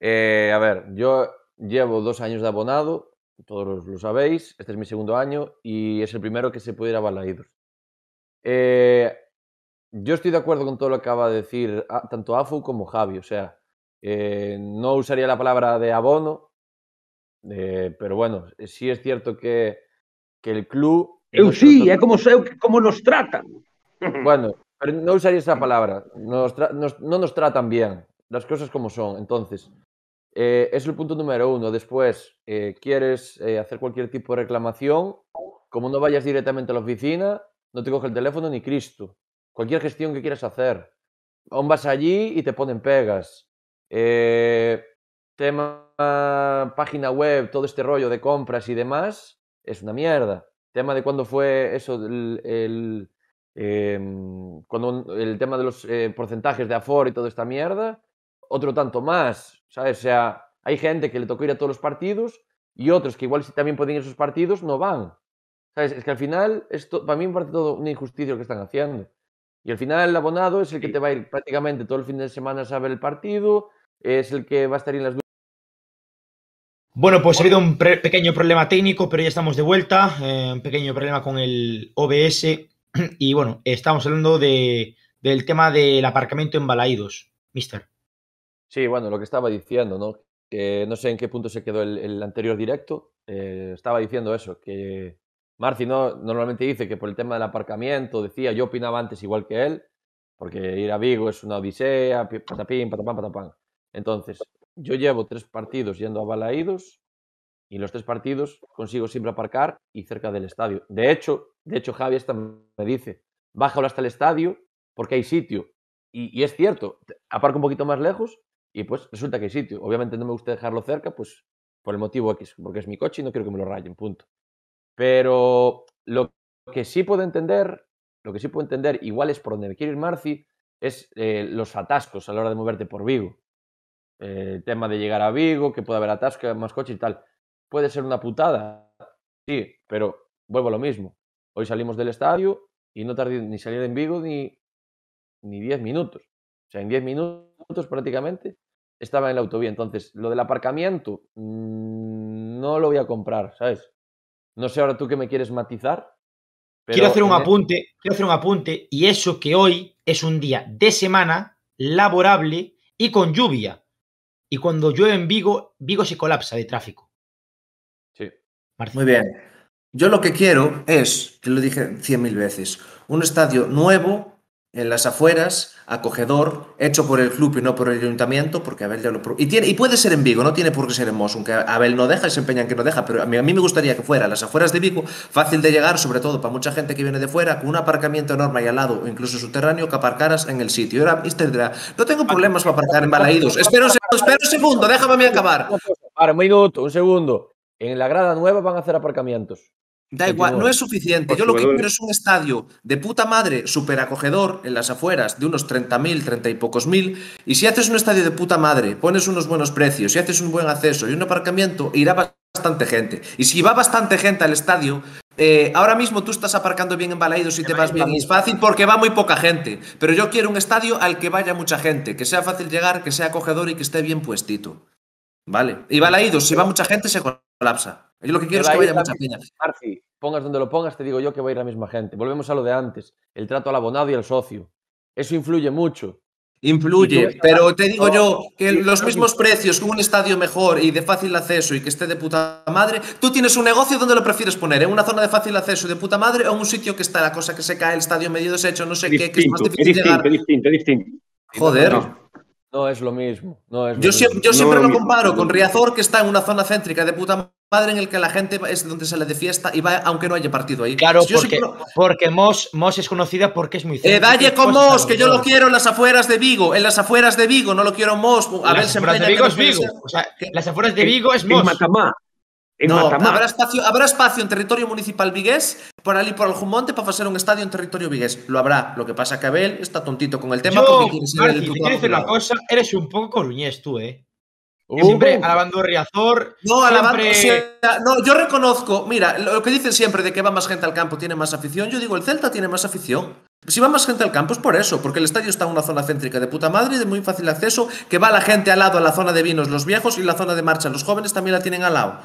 B: Eh, a ver, yo llevo dos años de abonado, todos lo sabéis, este es mi segundo año y es el primero que se puede ir a Balaídos. Eh, yo estoy de acuerdo con todo lo que acaba de decir ah, tanto Afu como Javi, o sea, eh, no usaría la palabra de abono, pero bueno, sí es cierto que, que el club...
C: Eu sí, é como, como nos tratan. [LAUGHS]
B: Bueno, pero no usaría esa palabra. Nos- no nos tratan bien. Las cosas como son. Entonces, eh, es el punto número uno. Después, eh, quieres eh, hacer cualquier tipo de reclamación, como no vayas directamente a la oficina, no te coge el teléfono ni Cristo. Cualquier gestión que quieras hacer. Aún vas allí y te ponen pegas. Tema página web, todo este rollo de compras y demás, es una mierda. Tema de cuándo fue eso, el, el, em, cuando el tema de los porcentajes de aforo y toda esta mierda, otro tanto más, ¿sabes? O sea, hay gente que le tocó ir a todos los partidos y otros que igual sí también pueden ir a esos partidos no van. ¿Sabes? Es que al final, esto, para mí me parece todo una injusticia lo que están haciendo. Y al final el abonado es el que te va a ir prácticamente todo el fin de semana a saber el partido, es el que va a estar en las
A: Bueno, pues ha habido un pequeño problema técnico, pero ya estamos de vuelta. eh, un pequeño problema con el OBS. [CLEARS THROAT] Y bueno, estamos hablando de, del tema del aparcamiento en Balaídos, mister.
B: Sí, bueno, lo que estaba diciendo, ¿no? Que no sé en qué punto se quedó el, anterior directo. eh, estaba diciendo eso, que Marci no, normalmente dice que por el tema del aparcamiento, decía, yo opinaba antes igual que él, porque ir a Vigo es una odisea, patapín, patapán, patapán. Entonces, yo llevo tres partidos yendo a Balaídos y los tres partidos consigo siempre aparcar y cerca del estadio. De hecho, de hecho Javi esta me dice, bájalo hasta el estadio porque hay sitio. Y, y es cierto, aparco un poquito más lejos y pues resulta que hay sitio. Obviamente no me gusta dejarlo cerca, pues por el motivo X, porque es mi coche y no quiero que me lo rayen, punto. Pero lo que sí puedo entender, lo que sí puedo entender, igual es por donde me quiere ir Marci, es eh, los atascos a la hora de moverte por Vigo. El tema de llegar a Vigo, que puede haber atasco, más coches y tal. Puede ser una putada, sí, pero vuelvo a lo mismo. Hoy salimos del estadio y no tardé ni salir en Vigo ni, ni 10 minutos. O sea, en 10 minutos prácticamente estaba en la autovía. Entonces, lo del aparcamiento mm, no lo voy a comprar, ¿sabes? No sé ahora tú qué me quieres matizar.
A: quiero
B: pero
A: hacer un
B: e-
A: apunte, quiero hacer un apunte, y eso que hoy es un día de semana laborable y con lluvia. Y cuando llueve en Vigo, Vigo se colapsa de tráfico.
B: Sí.
A: Marci.
D: Muy bien. Yo lo que quiero es, que lo dije cien mil veces, un estadio nuevo en las afueras, acogedor, hecho por el club y no por el ayuntamiento, porque Abel ya lo... Y, tiene, y puede ser en Vigo, no tiene por qué ser en Mos, aunque Abel no deja y se empeña en que no deja, pero a mí, a mí me gustaría que fuera a las afueras de Vigo, fácil de llegar, sobre todo para mucha gente que viene de fuera, con un aparcamiento enorme ahí al lado o incluso subterráneo, que aparcaras en el sitio. Y ahora, dirá, no tengo problemas para aparcar en Balaídos. Espera un segundo, déjame a mí acabar.
B: Para, un minuto, un segundo. En la grada nueva van a hacer aparcamientos.
D: Da igual, no es suficiente. Yo lo que quiero es un estadio de puta madre, súper acogedor, en las afueras, de unos 30.000, 30 y pocos mil. Y si haces un estadio de puta madre, pones unos buenos precios, si haces un buen acceso y un aparcamiento, irá bastante gente. Y si va bastante gente al estadio, eh, ahora mismo tú estás aparcando bien en Balaídos y te vas bien, y es fácil porque va muy poca gente. Pero yo quiero un estadio al que vaya mucha gente, que sea fácil llegar, que sea acogedor y que esté bien puestito. ¿Vale? Y Balaídos, si va mucha gente, se colapsa. Yo lo que quiero es que vaya mucha peña.
B: Marci, pongas donde lo pongas, te digo yo que va a ir la misma gente. Volvemos a lo de antes, el trato al abonado y al socio. Eso influye mucho.
D: Influye, pero te digo yo que los mismos precios, con un estadio mejor y de fácil acceso y que esté de puta madre, tú tienes un negocio donde lo prefieres poner, en una zona de fácil acceso y de puta madre o en un sitio que está la cosa que se cae, el estadio medio deshecho, no sé qué, que es más
C: distinto, es
D: difícil
C: distinto,
D: llegar.
C: es distinto, es distinto.
D: Joder.
C: No.
B: No es lo mismo. No es lo
D: Yo,
B: mismo.
D: siempre, yo siempre
C: No,
D: lo comparo con Riazor, que está en una zona céntrica de puta madre en el que la gente es donde sale de fiesta y va aunque no haya partido ahí.
A: Claro,
D: Yo
A: porque,
D: siempre lo-
A: porque Mos, Mos es conocida porque es muy
D: Eh,
A: céntrica
D: dalle
A: y
D: con
A: cosas
D: Mos, que yo lo quiero en las afueras de Vigo, en las afueras de Vigo, no lo quiero en Mos. A ver,
A: Las
D: se
A: afueras de
D: empeña
A: Vigo es Vigo. las afueras de Vigo es
C: En
A: Mos.
C: En
D: No,
C: Matamá.
D: habrá espacio, habrá espacio en territorio municipal vigués por ali por Aljumonte para hacer un estadio en territorio vigués. Lo habrá. Lo que pasa que Abel está tontito con el tema
A: Yo,
D: porque quiere ser
A: Marci,
D: el
A: te quiero decir una cosa, eres un poco coruñés tú, ¿eh?
B: Uh,
A: Siempre alabando Riazor.
D: No, alabando,
A: siempre-
D: o sea, no, yo reconozco, mira, lo que dicen siempre de que va más gente al campo, tiene más afición, yo digo, el Celta tiene más afición. Si va más gente al campo es por eso, porque el estadio está en una zona céntrica de puta madre, de muy fácil acceso, que va la gente al lado a la zona de vinos, los viejos, y la zona de marcha, los jóvenes también la tienen al lado.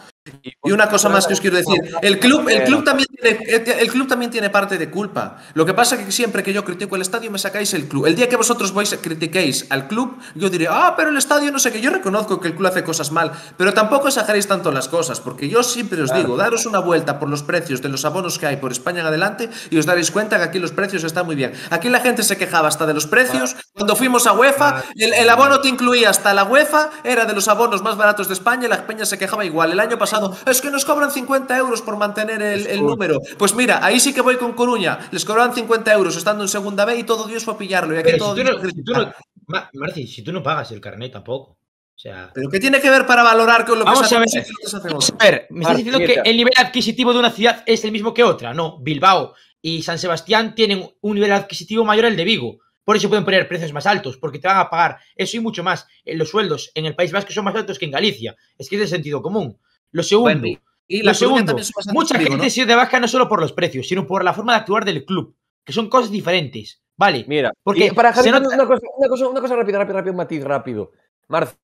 D: Y una cosa más que os quiero decir, el club, el club también tiene, el club también tiene parte de culpa. Lo que pasa es que siempre que yo critico el estadio me sacáis el club. El día que vosotros vais critiquéis al club, yo diré, ah, pero el estadio no sé qué. Yo reconozco que el club hace cosas mal, pero tampoco exageréis tanto las cosas, porque yo siempre os digo, daros una vuelta por los precios de los abonos que hay por España en adelante y os daréis cuenta que aquí los precios están muy bien. Aquí la gente se quejaba hasta de los precios. Cuando fuimos a UEFA, el, el abono te incluía hasta la UEFA, era de los abonos más baratos de España y la peña se quejaba igual. El año pasado, es que nos cobran 50 euros por mantener el, el número. Pues mira, ahí sí que voy con Coruña. Les cobraban 50 euros estando en segunda B y todo Dios fue a pillarlo. Y aquí todo
A: si tú
D: Dios
A: no,
D: fue a
A: si tú no-
D: criticar.
A: Ma- Marci, si tú no pagas el carnet tampoco. O sea.
D: Pero ¿qué tiene que ver para valorar con lo que
A: Vamos
D: se
A: a
D: hace
A: ver. Vamos a ver, ¿me estás diciendo que el nivel adquisitivo de una ciudad es el mismo que otra? No, Bilbao y San Sebastián tienen un nivel adquisitivo mayor al de Vigo. Por eso pueden poner precios más altos, porque te van a pagar eso y mucho más. Eh, Los sueldos en el País Vasco son más altos que en Galicia. Es que es de sentido común. Lo segundo,
D: Bueno, y
A: lo segundo mucha gente
D: ¿no?
A: se de baja no solo por los precios, sino por la forma de actuar del club, que son cosas diferentes. Vale,
B: Mira,
A: Porque
B: para
A: se
B: Javi,
A: nota-
B: una, cosa, una, cosa, una cosa rápida, rápido, rápido, un matiz rápido. Marci,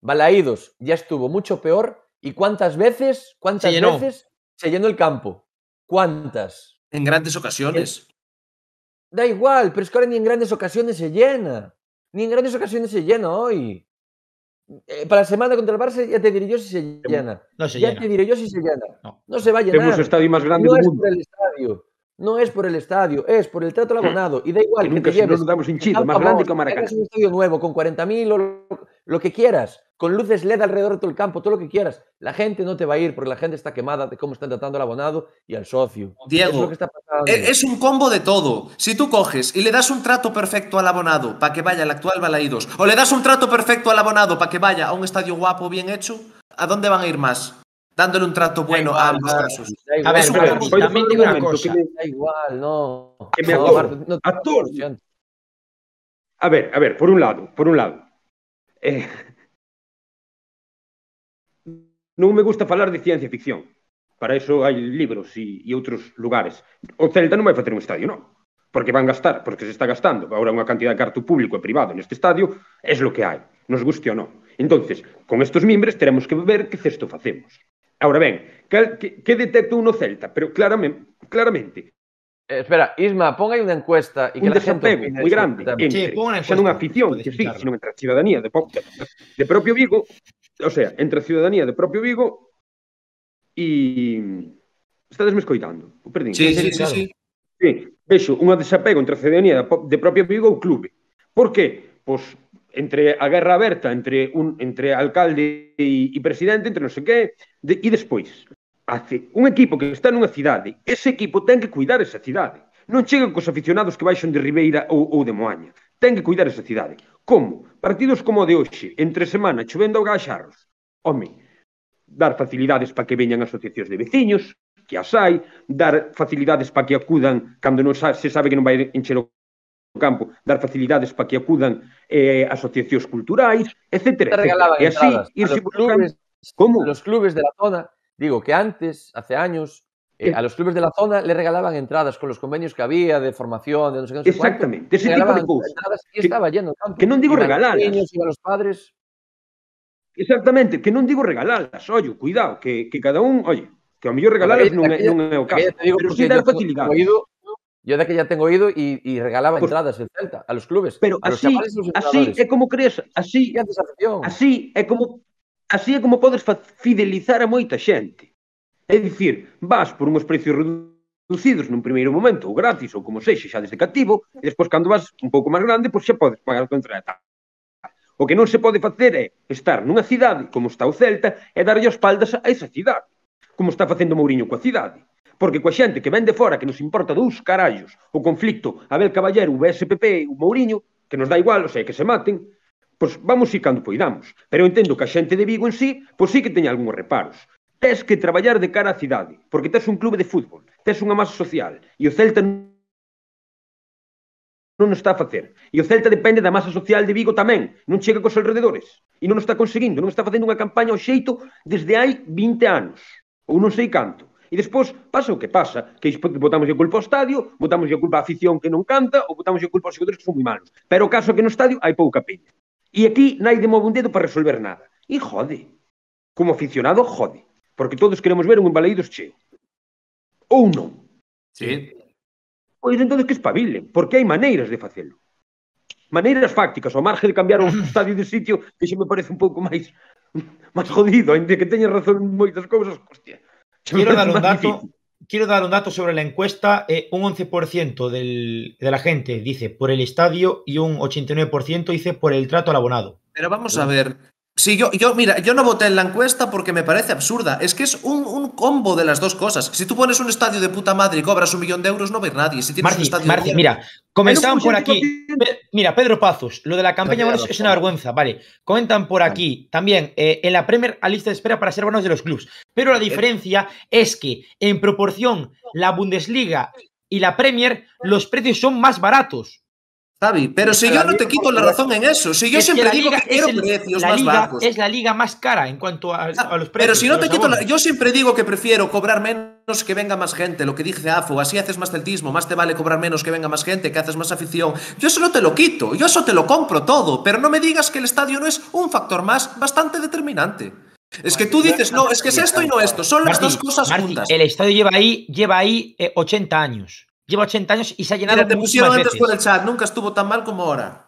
B: Balaídos ya estuvo mucho peor. ¿Y cuántas veces, cuántas
A: Se
B: veces se llenó el campo? ¿Cuántas?
D: En grandes ocasiones.
B: Da igual, pero es que ahora ni en grandes ocasiones se llena. Ni en grandes ocasiones se llena hoy. eh, para la semana contra el Barça ya te diré yo si se llena.
A: No se
B: ya
A: llena.
B: te diré yo si se llena.
A: No.
B: No, se va a llenar.
C: o estadio máis grande
B: no
C: do
B: es
C: mundo.
B: por el estadio. No es por el estadio, es por el trato al abonado. Y da igual
C: Que
B: que,
C: nunca
B: te
C: se
B: lleves
C: nos damos hinchido,
B: Camp
C: máis grande que Maracaná.
B: un estadio nuevo con 40.000 o lo, lo que quieras, con luces LED alrededor de todo el campo, todo lo que quieras. La gente no te va a ir porque la gente está quemada de cómo están tratando al abonado y al socio.
D: Diego,
B: es lo que está pasando.
D: E- Es un combo de todo. Si tú coges y le das un trato perfecto al abonado para que vaya al actual Balaídos, o le das un trato perfecto al abonado para que vaya a un estadio guapo, bien hecho, ¿a dónde van a ir más? Dándole un trato bueno a ambos casos.
B: da
A: A
B: igual,
A: ver, pero también digo una cosa.
C: que
B: Da igual, no.
C: Que me
B: no,
C: acordo.
B: Marta, no-
C: A todos.
B: no-
C: A ver, a ver, por un lado, por un lado. Eh, Non me gusta falar de ciencia ficción. Para iso hai libros e, e outros lugares. O Celta non vai facer un estadio, non. Porque van gastar, porque se está gastando. Agora unha cantidad de carto público e privado neste estadio é es lo que hai. Nos guste ou non. Entonces, con estos mimbres teremos que ver que cesto facemos. Ahora ben, que, que, que detectou no Celta? Pero claramente, claramente
B: Eh, espera, Isma, pon aí unha encuesta e que
C: un desapego moi grande entre,
A: sí,
C: xa non afición, que sí, sino entre a cidadanía de, de, de propio Vigo o sea, entre a ciudadanía de propio Vigo e estades me escoitando. O perdín.
D: Sí, sí, sí, sí.
C: sí. Vexo unha desapego entre a ciudadanía de propio Vigo e o clube. Por que? Pois entre a guerra aberta entre un entre alcalde e, e presidente, entre non sei que, de, e despois hace un equipo que está nunha cidade, ese equipo ten que cuidar esa cidade. Non chegan cos aficionados que baixan de Ribeira ou, ou de Moaña. Ten que cuidar esa cidade. Como? Partidos como o de hoxe, entre semana, chovendo ao gaxarros. Home, dar facilidades para que veñan asociacións de veciños, que as hai, dar facilidades para que acudan cando non se sabe que non vai encher o campo, dar facilidades para que acudan eh, asociacións culturais, etc. E así irse
B: buscando... Clubes,
C: Como?
B: Los clubes de la zona, digo que antes, hace años, Eh, a los clubes de la zona le regalaban entradas con los convenios que había de formación, de no sé qué. No sé Exactamente, cuánto,
C: de ese tipo de cosas.
B: Entradas y
C: que,
B: estaba yendo campo.
C: Que non digo
B: regalar. a los padres.
C: Exactamente, que non digo regalalas, ollo, cuidado, que, que cada un, oye, que ao mellor regalalas non, é, non é o caso,
B: digo,
C: pero si dar
B: facilidade. Oído, Yo de que ya tengo oído y, y regalaba
C: pues,
B: entradas en Celta a los clubes.
C: Pero
B: a los
C: así, así é como crees, así, así é como así é como podes fidelizar a moita xente. É dicir, vas por uns precios reducidos nun primeiro momento, ou gratis, ou como sexe, xa desde cativo, e despois cando vas un pouco máis grande, pois xa podes pagar contra a tal. O que non se pode facer é estar nunha cidade, como está o Celta, e darlle as espaldas a esa cidade, como está facendo Mourinho coa cidade. Porque coa xente que vende fora, que nos importa dous carallos, o conflicto Abel Caballero, o BSPP, o Mourinho, que nos dá igual, o sea, que se maten, pois vamos ir cando poidamos. Pero eu entendo que a xente de Vigo en sí, pois sí que teña algúns reparos. Tes que traballar de cara á cidade, porque tes un clube de fútbol, tes unha masa social, e o Celta non o está a facer. E o Celta depende da masa social de Vigo tamén, non chega cos alrededores, e non o está conseguindo, non está facendo unha campaña ao xeito desde hai 20 anos, ou non sei canto. E despois pasa o que pasa, que botamos a culpa ao estadio, botamos a culpa á afición que non canta, ou botamos a culpa aos xogadores que son moi malos. Pero o caso é que no estadio hai pouca peña. E aquí naide move un dedo para resolver nada. E jode. Como aficionado, jode. Porque todos queremos ver un embalaídos cheo. Ou non.
D: Sí.
C: Pois entón que espabilen, porque hai maneiras de facelo. Maneiras fácticas, ao marge de cambiar o [LAUGHS] estadio de sitio, que xa me parece un pouco máis [LAUGHS] máis jodido, ainda que teña razón en moitas cousas, hostia.
A: Quiero dar un dato.
C: difícil.
A: Quiero dar un dato sobre la encuesta. eh, un 11% del- de la gente dice por el estadio y un 89% dice por el trato al abonado.
D: Pero vamos a ver. Si yo, yo, mira, yo no voté en la encuesta porque me parece absurda. Es que es un, un combo de las dos cosas. Si tú pones un estadio de puta madre y cobras un millón de euros, no va a ir nadie. Si tienes un estadio de
A: mira, comentaban por aquí.
C: 80%.
A: Pe- Mira, Pedro Pazos, lo de la campaña
B: No tiene
A: bueno, es, una vergüenza, vale. Comentan por aquí también eh, en la Premier a lista de espera para ser buenos de los clubs. Pero la diferencia es que en proporción la Bundesliga y la Premier los precios son más baratos.
D: Pero si yo no te quito la razón en eso. Si yo
A: Es
D: siempre digo que quiero
A: el-
D: precios más
A: liga
D: bajos.
A: Es la liga más cara en cuanto a, a los precios.
D: Pero si no te quito la. Yo siempre digo que prefiero cobrar menos que venga más gente, lo que dice Afo, así haces más celtismo, más te vale cobrar menos que venga más gente, que haces más afición. Yo eso no te lo quito, yo eso te lo compro todo, pero no me digas que el estadio no es un factor más bastante determinante. Es que tú dices, no, es que es esto y no esto, son las
A: Martí,
D: dos cosas
A: Martí,
D: juntas.
A: El estadio lleva ahí, lleva ahí eh, 80 años. Lleva 80 años y se ha llenado
D: Mira, te
A: muchísimas
D: pusieron antes
A: veces.
D: por el chat, nunca estuvo tan mal como ahora.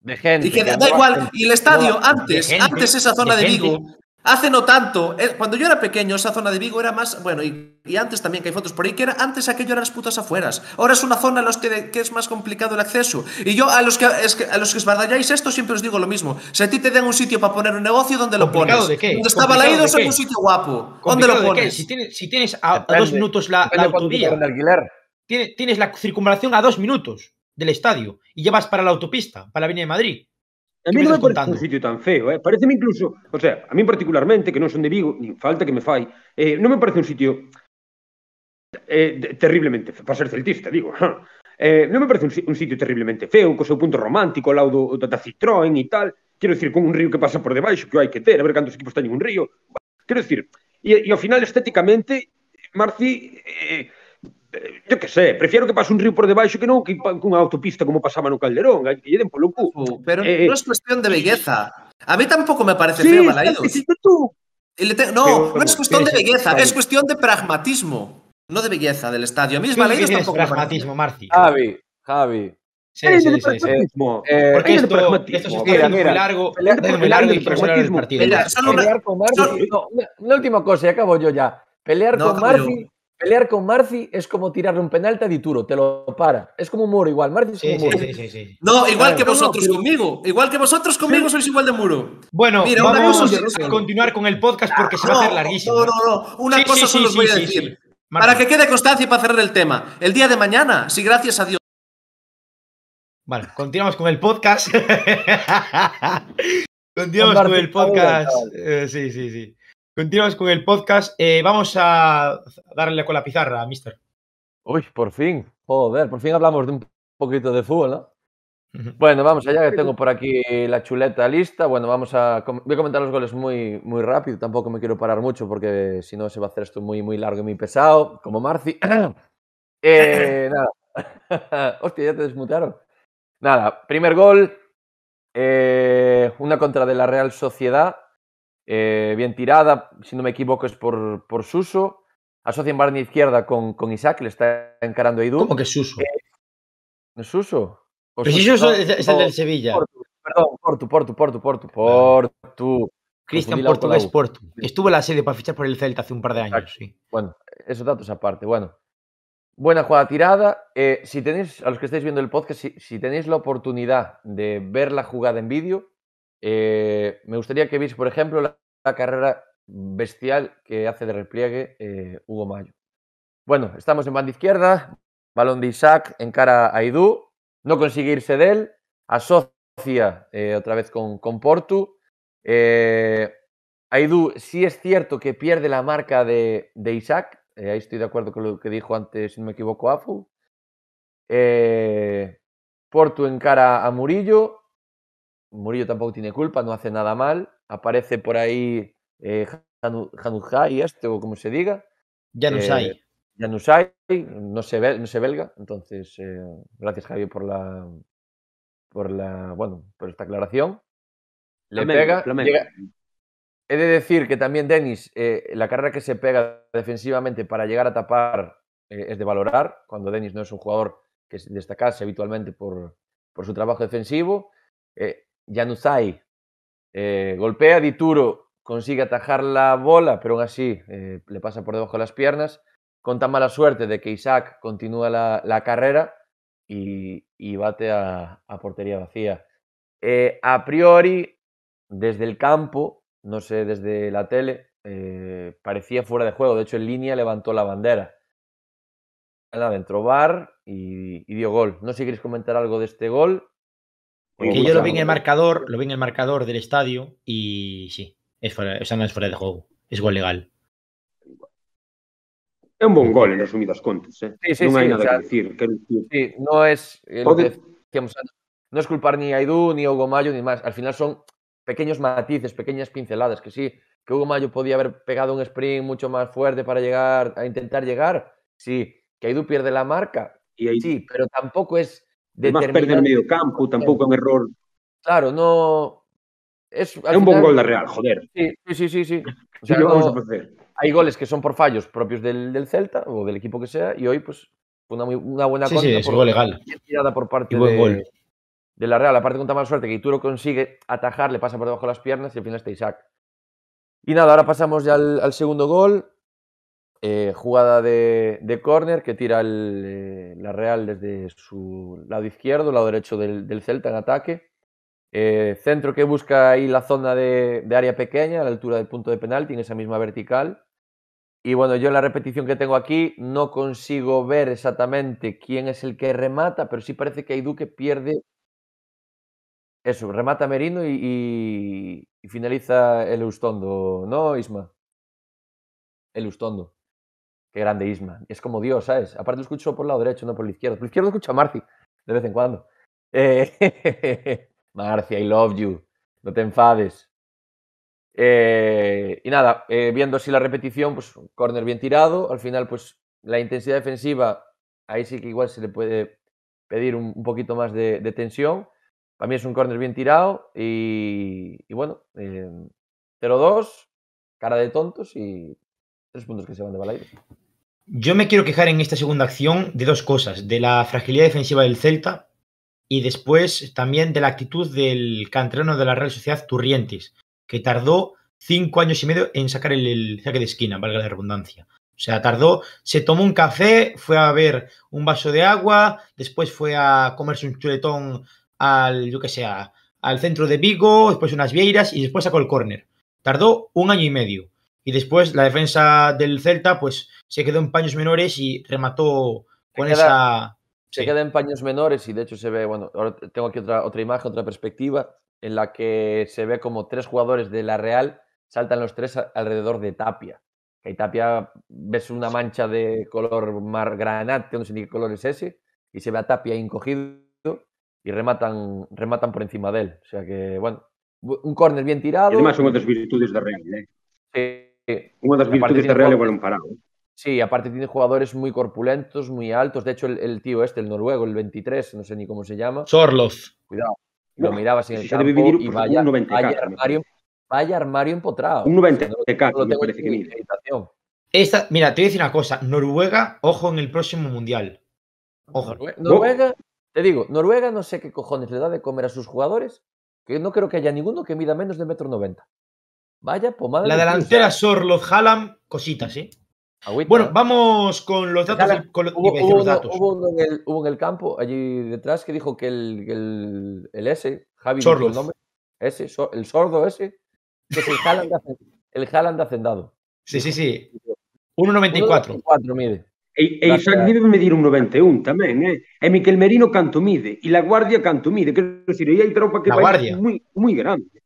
B: de gente.
D: Y que
B: que
D: da igual, y el estadio,
B: no,
D: antes,
A: gente,
D: antes esa zona
A: de
D: de,
A: gente.
D: Vigo, hace no tanto, eh, cuando yo era pequeño, esa zona de Vigo era más, bueno, y, y antes también, que hay fotos por ahí, que era antes aquello eran las putas afueras. Ahora es una zona a los que, que es más complicado el acceso. Y yo a los que, es que a los que esbardalláis esto siempre os digo lo mismo. Si a ti te dan un sitio para poner un negocio, ¿dónde lo
A: ¿Complicado
D: pones?
A: de qué?
D: Donde estaba
A: ¿Complicado
D: Laídos
A: de
D: en
A: qué?
D: un sitio guapo. ¿Dónde
A: ¿Complicado
D: lo pones?
A: Si tienes, si tienes a, dos minutos la, la autovía. Tiene, tienes la circunvalación a dos minutos del estadio y llevas para la autopista, para la Avenida de Madrid.
C: A mí
A: me
C: no me parece un sitio tan feo, eh? pareceme incluso, o sea, a mí particularmente, que non son de Vigo, nin falta que me fai, eh, non me parece un sitio eh, terriblemente feo, para ser celtista, digo, eh, non me parece un, un sitio terriblemente feo, co seu punto romántico, ao lado do, da Citroën e tal, quero dicir, con un río que pasa por debaixo, que hai que ter, a ver cantos equipos teñen un río, quero dicir, e, e ao final estéticamente, Marci, eh, yo que sé, prefiero que pase un río por debaixo que non que cunha autopista como pasaba no Calderón, que lle den polo cu.
D: Pero
C: Eh,
D: no es cuestión de belleza. A mí tampoco me parece
C: Sí,
D: feo Balaídos.
C: tú.
D: Te- No,
C: Pero,
D: no es cuestión de belleza, es cuestión de pragmatismo. No de belleza del estadio. A mí
A: ¿Qué
D: Balaídos tampoco me
A: pragmatismo, Marci?
B: Javi, Javi.
A: Sí, sí, sí, sí.
C: pragmatismo.
B: Eh,
A: Porque esto, esto se está
B: Mira,
A: muy largo, muy largo y partido.
B: Pelear con Marci.
D: solo-
B: no, una, una última cosa y acabo yo ya. Pelear
D: No,
B: con. Marci. Pelear con Marci es como tirarle un penalti a Dituro, te lo para. Es como un muro igual. Marci es como
A: Sí,
B: un muro.
A: sí, sí, sí.
D: No, igual
B: Claro,
D: que
B: no, no,
D: vosotros conmigo. Igual que vosotros conmigo sois igual de muro.
A: Bueno,
D: Mira, una
A: vamos
D: cosa
A: a continuar con el podcast porque se va a hacer larguísimo.
D: No, no, no. Una
A: Sí,
D: cosa
A: sí,
D: solo
A: sí,
D: os voy
A: sí,
D: a decir. Para que quede constancia y para cerrar el tema. El día de mañana, si gracias a Dios.
A: Bueno, continuamos con el podcast. [LAUGHS] [LAUGHS] continuamos
B: Con
A: con el podcast. Eh, sí, sí, sí. Continuamos con el podcast. Eh, vamos a darle con la pizarra, mister.
B: Uy, por fin. Joder, por fin hablamos de un poquito de fútbol, ¿no? Bueno, vamos allá, que tengo por aquí la chuleta lista. Bueno, vamos a. Voy a comentar los goles muy, muy rápido. Tampoco me quiero parar mucho porque si no se va a hacer esto muy, muy largo y muy pesado, como Marci. [CLEARS THROAT] Eh, nada. [LAUGHS] Hostia, ya te desmutaron. Nada, primer gol. eh, una contra de la Real Sociedad. Eh, bien tirada, si no me equivoco, es por, por Suso. Asocia en barra izquierda con, con Isaac, le está encarando a Idu.
A: ¿Cómo que Suso?
B: ¿No es Suso? ¿O
A: Pero si
B: Suso?
A: Suso es, es el del Sevilla.
B: Portu, perdón, Portu, Portu, Portu, Portu, Portu.
A: Cristian Portugués. Portu. Estuvo en la sede para fichar por el Celta hace un par de años. Sí.
B: Bueno, esos datos aparte. Bueno, buena jugada tirada. Eh, si tenéis, a los que estáis viendo el podcast, si, si tenéis la oportunidad de ver la jugada en vídeo, eh, me gustaría que veáis, por ejemplo, la, carrera bestial que hace de repliegue eh, Hugo Mayo. Bueno, estamos en banda izquierda, balón de Isaac en cara a Idú, no consigue irse de él, asocia eh, otra vez con, con Portu. Aidú sí es cierto que pierde la marca de, de Isaac, ahí estoy de acuerdo con lo que dijo antes, si no me equivoco, Afu. Portu encara a Murillo, Murillo tampoco tiene culpa, no hace nada mal, aparece por ahí eh, Janu- Januzaj, este o como se diga,
A: no
B: Eh,
A: hay.
B: Januzaj, no bel- no sé belga, entonces eh, gracias Javi por la, por la, bueno, por esta aclaración. Le
C: Flamengo,
B: pega,
C: Flamengo.
B: llega- He de decir que también Denis, eh, la carrera que se pega defensivamente para llegar a tapar eh, es de valorar, cuando Denis no es un jugador que se destacase habitualmente por, por su trabajo defensivo. Eh, Januzaj eh, golpea, Dituro consigue atajar la bola, pero aún así eh, le pasa por debajo de las piernas, con tan mala suerte de que Isaac continúa la, carrera y, bate a, a portería vacía. Eh, a priori, desde el campo, no sé, desde la tele, parecía fuera de juego. De hecho, en línea levantó la bandera. Nada, entró VAR y, y dio gol. No sé si queréis comentar algo de este gol.
C: Que
A: yo lo vi en el marcador, lo vi en el marcador del estadio y sí, es fuera, o sea, no es fuera de juego, es gol legal.
C: É un bon gol, en resumidas contas. Eh?
B: Sí, sí,
C: non hai
B: sí, o
C: nada
B: sea,
C: que decir. Quero dicir.
B: Sí, no es eh, lo
C: Pode-
B: que decíamos antes. No es culpar ni a Aidú, ni a Hugo Mayo, ni más. Al final son pequeños matices, pequeñas pinceladas, que sí, que Hugo Mayo podía haber pegado un sprint mucho más fuerte para llegar, a intentar llegar. Sí, que Aidú pierde la marca, sí, pero tampoco es
C: además, perde no
B: determinante.
C: medio campo, tampouco é un error.
B: Claro, no. Es,
C: un bon gol da Real, joder.
B: Sí, sí, sí, sí. sí. O sea,
C: vamos
B: no-
C: a facer?
B: hay goles que son por fallos propios del, del Celta o del equipo que sea, y hoy, pues, una, muy- una buena
A: Sí,
B: contra
A: sí, es
B: por-
A: gol legal.
B: tirada por parte
A: Y buen
B: de,
A: gol.
B: de la Real. Aparte con tan mala suerte que Ituro consigue atajar, le pasa por debajo de las piernas y al final está Isaac. Y nada, ahora pasamos ya al, al segundo gol. Eh, jugada de, de córner que tira el, eh, la Real desde su lado izquierdo, lado derecho del, Celta en ataque. Eh, centro que busca ahí la zona de, área pequeña, a la altura del punto de penalti, en esa misma vertical. Y bueno, yo en la repetición que tengo aquí no consigo ver exactamente quién es el que remata, pero sí parece que Aidú que pierde. Eso, remata Merino y, finaliza el Eustondo, ¿no, Isma? El Eustondo. Grande Isma. Es como Dios, ¿sabes? Aparte lo escucho por el lado derecho, no por el izquierdo. Por el izquierdo escucho a Marci, de vez en cuando. Eh, [LAUGHS] I love you. No te enfades. Eh, y nada, eh, viendo así la repetición, pues un córner bien tirado. Al final, pues la intensidad defensiva, ahí sí que igual se le puede pedir un, poquito más de, tensión. Para mí es un córner bien tirado y, bueno, eh, 0-2, cara de tontos y tres puntos que se van de Balaire.
A: Yo me quiero quejar en esta segunda acción de dos cosas, de la fragilidad defensiva del Celta y después también de la actitud del canterano de la Real Sociedad Turrientes, que tardó cinco años y medio en sacar el, el saque de esquina, valga la redundancia. O sea, tardó, se tomó un café, fue a ver un vaso de agua, después fue a comerse un chuletón al, yo que sé, al centro de Vigo, después unas vieiras y después sacó el córner. Tardó un año y medio. Y después la defensa del Celta, pues se quedó en paños menores y remató con
B: se queda,
A: esa.
B: Se sí. queda en paños menores y de hecho se ve, bueno, ahora tengo aquí otra, otra imagen, otra perspectiva, en la que se ve como tres jugadores de la Real saltan los tres alrededor de Tapia. Que Tapia ves una mancha de color mar granate, no sé ni qué color es ese, y se ve a Tapia encogido y rematan, rematan por encima de él. O sea que, bueno, un córner bien tirado. Y
C: además son otras virtudes de Real, ¿eh? Sí. Una das virtudes de Real é o balón parado.
B: Sí, aparte tiene jugadores muy corpulentos, muy altos. De hecho, el, el, tío este, el noruego, el 23, no sé ni cómo se llama.
A: Sorlov.
B: Cuidado. Lo no, mirabas en el campo
C: vivir
B: y vaya,
C: un 90
B: vaya, armario, vaya armario empotrado.
C: Un 90 o sea, no,
B: no
C: me parece que mide.
A: Esta, mira, te voy a decir una cosa. Noruega, ojo en el próximo mundial. Ojo.
B: Noruega, te digo, Noruega no sé qué cojones le da de comer a sus jugadores, que no creo que haya ninguno que mida menos de metro noventa. Vaya pomada.
A: La delantera Sorlov Hallam, cositas, ¿eh? Agüita. Bueno, vamos con los datos. Con,
B: hubo, hubo, los datos. Hubo, uno en el, hubo, en el, campo, allí detrás, que dijo que el, el, el S, Javi, el nombre, ese, so, el sordo ese, que es el Haaland, el Haaland hacendado.
A: Sí, sí, sí. 1,94.
B: 1,94 mide.
C: E, e Isaac debe medir un 91 tamén, eh? E Miquel Merino canto mide, e la Guardia canto mide, quero decir, aí hai tropa que
A: la
C: vai
A: guardia.
C: moi, moi grande.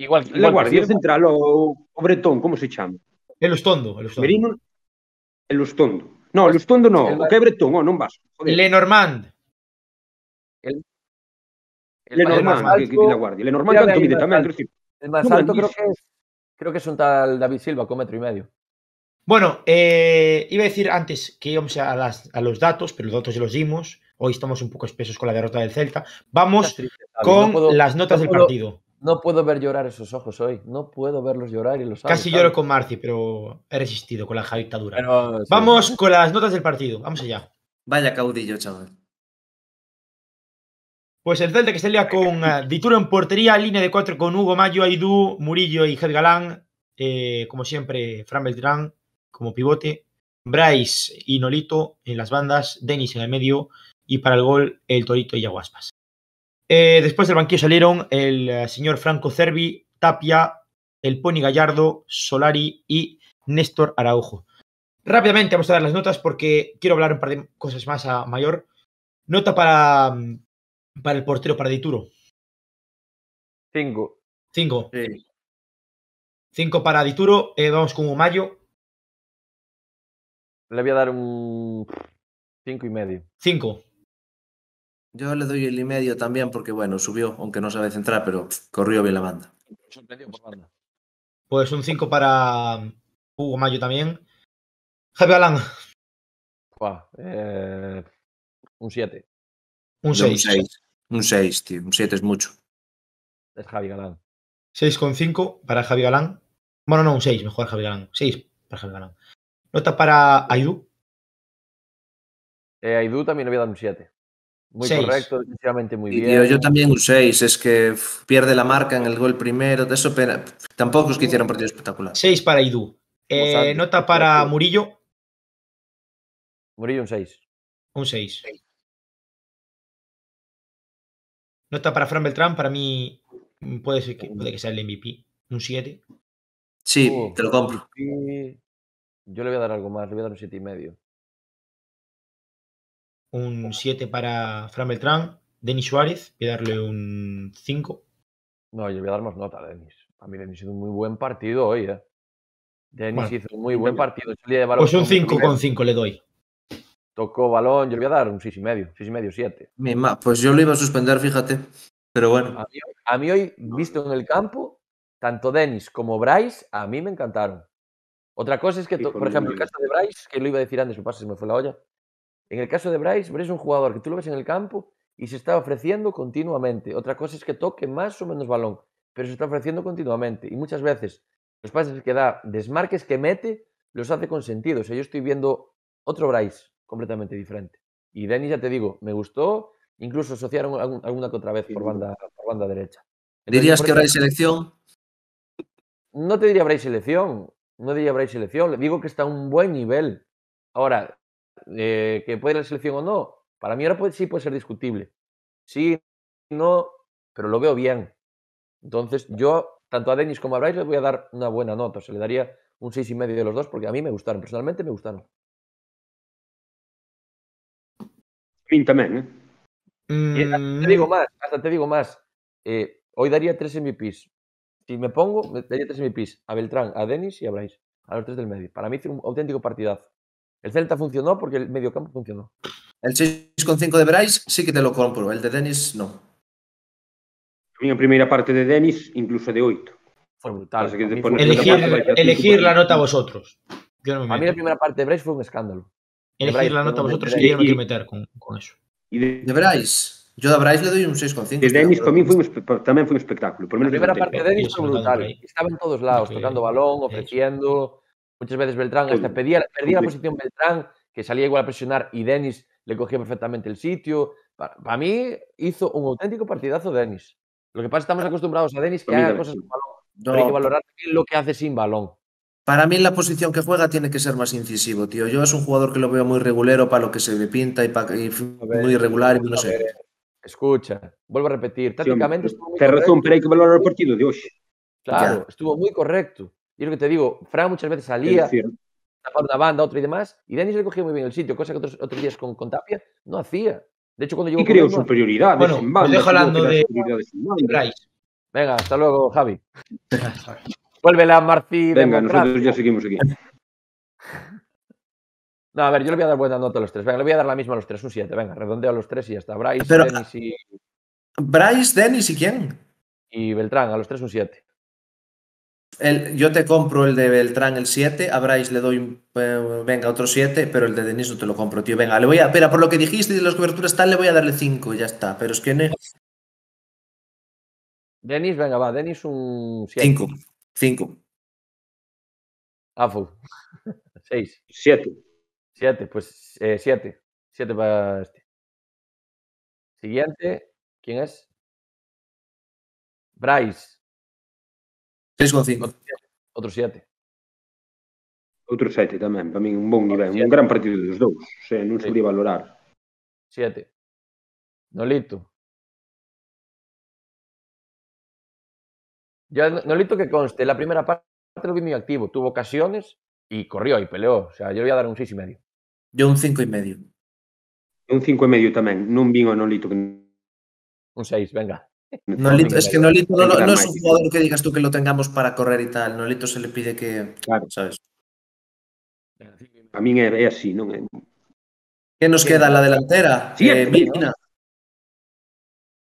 B: Igual, igual
C: la Guardia que Central, o, o Bretón, como se chama?
A: El Ustondo, el Ustondo.
C: Merino, el Ustondo. No, el Ustondo no, el, o que é Bretón, oh, non vas.
A: Joder. Lenormand.
C: El, el Lenormand, que, que, que la Guardia. Lenormand mide tamén, quero decir.
B: El máis alto creo que es creo que es un tal David Silva con metro y medio.
A: Bueno, eh, iba a decir antes que íbamos a, las, a, los datos, pero los datos ya los dimos. Hoy estamos un poco espesos con la derrota del Celta. Vamos triste, con no puedo, las notas no del partido.
B: No puedo ver llorar esos ojos hoy. No puedo verlos llorar y los sabes,
A: Casi lloro con Marci, pero he resistido con la. Pero, sí. Vamos con las notas del partido. Vamos allá.
D: Vaya caudillo, chaval.
A: Pues el Celta que salía con uh, Dituro en portería, línea de cuatro con Hugo Mayo, Aidú, Murillo y Ged Galán. Eh, como siempre, Fran Beltrán, como pivote, Bryce y Nolito en las bandas, Denis en el medio y para el gol el Torito y Yaguaspas. Eh, después del banquillo salieron el uh, señor Franco Cervi, Tapia, el Pony Gallardo, Solari y Néstor Araujo. Rápidamente vamos a dar las notas porque quiero hablar un par de cosas más a mayor. Nota para, para el portero, para Dituro.
B: Cinco.
A: Cinco. Sí. Cinco para Dituro. Eh, vamos con Mayo.
B: Le voy a dar un cinco y medio.
A: Cinco.
D: Yo le doy el y medio también porque, bueno, subió, aunque no sabe centrar, pero pff, corrió bien la banda.
B: Sorprendió por banda.
A: Pues un 5 para Hugo Mayo también. Javi Galán.
B: Eh, un 7.
A: Un 6.
D: Un 6, tío. Un 7 es mucho.
B: Es Javi Galán.
A: 6,5 para Javi Galán. Bueno, no, un 6, mejor Javi Galán. 6 para Javi Galán. Nota para Aidú.
B: Eh, Aidú también le voy a dar un 7. Muy
A: Seis.
B: correcto, defensivamente muy
D: Y,
B: bien.
D: tío, yo también un 6, es que pierde la marca en el gol primero, de eso pena. Tampoco es que hicieron un partido espectacular.
A: 6 para Idu. Eh, nota para. Murillo,
B: Murillo un 6.
A: un 6. Nota para Fran Beltrán, para mí puede ser que, puede que sea el MVP, un 7.
D: Sí,
B: Uh,
D: te lo compro.
B: Yo le voy a dar algo más, le voy a dar un siete y medio.
A: Un 7 para Fran Beltrán. Denis Suárez, voy a darle un 5.
B: No, yo le voy a dar más nota a Denis. A mí Denis hizo un muy buen partido hoy, ¿eh? Denis
A: Bueno,
B: hizo un muy buen partido. Salía de balón
A: Pues un
B: con
A: 5
B: primer-
A: con 5 le doy.
B: Tocó balón, yo le voy a dar un seis y medio. Seis y medio, siete.
D: Mi ma- Pues yo lo iba a suspender, fíjate. Pero bueno.
B: A mí, a mí hoy, visto en el campo, tanto Denis como Bryce, a mí me encantaron. Otra cosa es que,
C: Sí,
B: por ejemplo, el caso de Bryce, que lo iba a decir antes, es que se me fue la olla. En el caso de Bryce, Bryce es un jugador que tú lo ves en el campo y se está ofreciendo continuamente. Otra cosa es que toque más o menos balón, pero se está ofreciendo continuamente. Y muchas veces los pases que da, desmarques que mete, los hace con sentido. O sea, yo estoy viendo otro Bryce completamente diferente. Y Denis, ya te digo, me gustó, incluso asociaron alguna que otra vez por banda, por banda derecha. Entonces,
D: ¿Dirías que hay selección?
B: no te diría Bryce selección, no diría Bryce selección, le digo que está a un buen nivel. Ahora, eh, que puede ir a la selección o no, para mí ahora puede- sí puede ser discutible. Sí, no, pero lo veo bien. Entonces, yo, tanto a Denis como a Bryce, les voy a dar una buena nota. O sea, le daría un seis y medio de los dos porque a mí me gustaron, personalmente me gustaron.
C: A min tamén, eh?
B: Y hasta
A: Mm,
B: te digo más, hasta te digo más. eh, hoy daría tres MVPs. Si me pongo, me daría tres MVPs a Beltrán, a Denis y a Bryce. A los tres del medio. Para mí fue un auténtico partidazo. El Celta funcionó porque el mediocampo funcionó.
D: El 6,5 de Bryce sí que te lo compro. El de Dennis no.
C: A min a primeira parte de Denis, incluso de 8.
B: Fue brutal.
C: Que
B: A fue-
A: elegir,
C: Aparte, vais a hacer
A: elegir la nota vosotros. Yo no me
B: a mí la primera parte de Bryce fue un escándalo.
A: Elegir
B: Bryce,
A: la nota
B: pero
A: vosotros
B: de
A: que yo no me
C: Denis-
A: quiero meter con, con eso.
C: De,
D: De Bryce. Yo a Bryce le doy un 6,5.
C: de
D: de
C: Denis, para min
D: con
C: foi un, espectáculo. Por
B: La primera parte de Denis
A: Yo
B: fue brutal. Estaba en todos lados, tocando balón,
A: de
B: ofreciendo. Muchas veces Beltrán hasta pedía, perdía la posición Beltrán, que salía igual a presionar y Denis le cogía perfectamente el sitio. Para, para mí hizo un auténtico partidazo Denis. Lo que pasa es que estamos acostumbrados a Denis que
C: Para mí
B: haga cosas
C: sí.
B: con balón.
D: No,
B: Pero hay que valorar también lo que hace sin balón.
D: Para mí la posición que juega tiene que ser más incisivo, tío. Yo es un jugador que lo veo muy regulero para lo que se le pinta y, pa- y
B: ver,
D: muy irregular y no sé.
B: ver, Escucha, vuelvo a repetir.
C: Sí,
B: Tácticamente estuvo muy correcto.
C: partido hoxe.
B: Claro,
D: Ya.
B: estuvo muy correcto. Y es lo que te digo, Fran muchas veces salía, tapar una banda, otra y demás, y Denis le cogía muy bien el sitio, cosa que otros, otros días con, con Tapia no hacía. De hecho, cuando llegó no hacía.
C: superioridade
A: Bueno,
C: sin banda.
A: dejo hablando de- Bryce.
B: Venga, hasta luego, Javi. [LAUGHS] Vuelve la Marci
C: Venga, nosotros ya seguimos aquí. [LAUGHS]
B: No, a ver, yo le voy a dar buena nota a los tres. Venga, le voy a dar la misma a los tres, un 7. Venga, redondeo a los tres y ya está. Bryce,
D: Pero-
B: Denis y,
D: Bryce, Dennis y quién?
B: y Beltrán, a los tres un 7.
D: El, yo te compro el de Beltrán el 7, a Bryce le doy eh, venga otro 7, pero el de Denis no te lo compro, tío. Venga, le voy a, espera, por lo que dijiste y de las coberturas tal, le voy a darle 5 y ya está. Pero es que no.
B: Denis, venga, va, Denis un 7.
D: 5. 5.
B: Afu. 6.
C: Siete.
B: 7, [LAUGHS] pues 7. 7 para este. Siguiente, ¿quién es? Bryce,
D: 6,5.
B: Outro 7.
C: Outro 7 tamén, para min un bon nivel,
B: siete.
C: un gran partido dos dous, o sea, non sabría valorar.
B: 7. Nolito. Ya Nolito que conste, la primera parte lo vi muy activo, tuvo ocasiones y corrió y peleó. O sea, yo le voy a dar un 6 y medio.
D: Yo un 5 y medio.
C: Un 5 e medio tamén, non vin o Nolito que...
B: Un 6, venga.
D: Nolito, es que. Nolito no,
C: que dar
D: no es un jugador que digas tú que lo tengamos para correr y tal. Nolito se le pide que,
C: Claro.
D: ¿sabes?
C: A min é, así, non é?
D: ¿Qué nos queda? La delantera.
C: Sí,
D: Eh, Mina.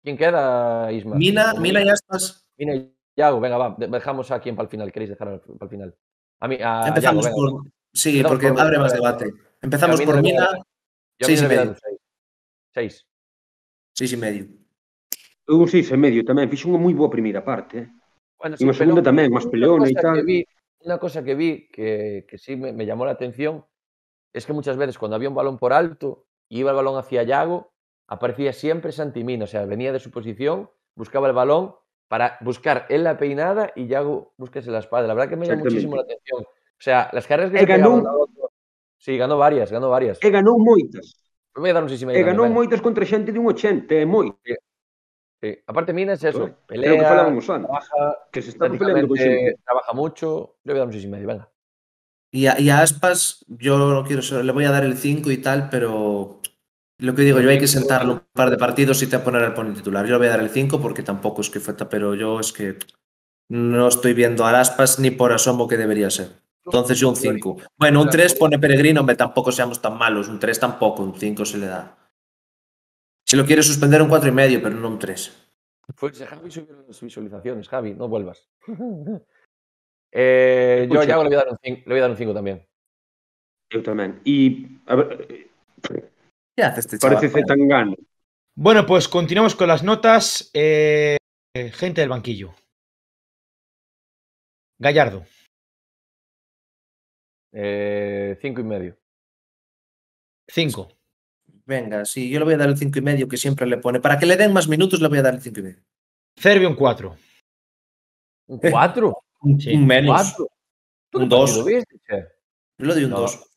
B: ¿Quién queda, Isma?
D: Mina, Mina, ya estás.
B: Mina y Yago, venga, va. de- Dejamos a quién para el final. ¿Queréis dejar para el final? A mí, a
D: Empezamos
B: Yago, venga.
D: por. Sí,
B: Empezamos
D: porque
B: por-
D: abre más debate. Empezamos
B: A
D: por
B: Mina
D: Mina, seis y medio.
B: un 6. 6.
D: 6 y medio.
C: Un seis e medio tamén, fixo unha moi boa primeira parte. Eh?
B: Bueno, sí,
C: e unha segunda tamén, máis peleona e tal.
B: Vi, una cosa que vi que, que sí me, me llamó la atención es que muchas veces cuando había un balón por alto y iba el balón hacia Yago, aparecía siempre Santimina, o sea, venía de su posición, buscaba el balón para buscar él la peinada y Yago buscase la espada. La verdad que me llamó muchísimo la atención. O sea, las carreras que
C: e
B: se
C: ganou...
B: Pegaban, sí, ganó varias, ganó varias.
C: E ganou moitas.
B: Me dar un
C: e ganou moitas contra xente dun 80, é moito.
B: Sí. Aparte, Mina es eso. Pelea,
C: creo que falábamos antes.
B: trabaja,
C: Que se está peleando con
B: trabaja mucho. Yo le voy a dar un sí y medio, venga.
D: Y a, y a Aspas, yo no quiero ser- le voy a dar el 5 y tal, pero lo que digo, yo hay que sentarlo un par de partidos y te poner al poner titular. Yo le voy a dar el 5 porque tampoco es que fue, pero yo es que no estoy viendo a Aspas ni por asomo que debería ser. Entonces yo un 5. Bueno, un 3 pone Peregrino, hombre, tampoco seamos tan malos. Un 3 tampoco, un 5 se le da. Si lo quieres suspender un 4 y medio, pero no un 3.
B: Fue ese Javi subió las visualizaciones, Javi, no vuelvas. [LAUGHS] Eh, yo a. Yago le voy a dar un 5 le voy a dar un cinco también.
C: Eu tamén. E, a ver, eh,
D: ¿Qué hace este chaval?
C: parece Zetangana.
A: Bueno, pues continuamos con las notas. Eh, gente del banquillo. Gallardo.
B: Eh, cinco y medio.
A: 5.
D: Venga, sí, yo le voy a dar el 5 y medio que siempre le pone. Para que le den más minutos, le voy a dar el 5 y medio.
A: Cervio un 4.
B: ¿Un
D: Eh. [LAUGHS]
B: 4?
D: Un,
A: Sí.
D: un menos.
B: ¿Cuatro? ¿Tú
D: Un
B: qué partido
D: dos.
B: viste, che?
D: Yo le doy un
B: No.
D: 2.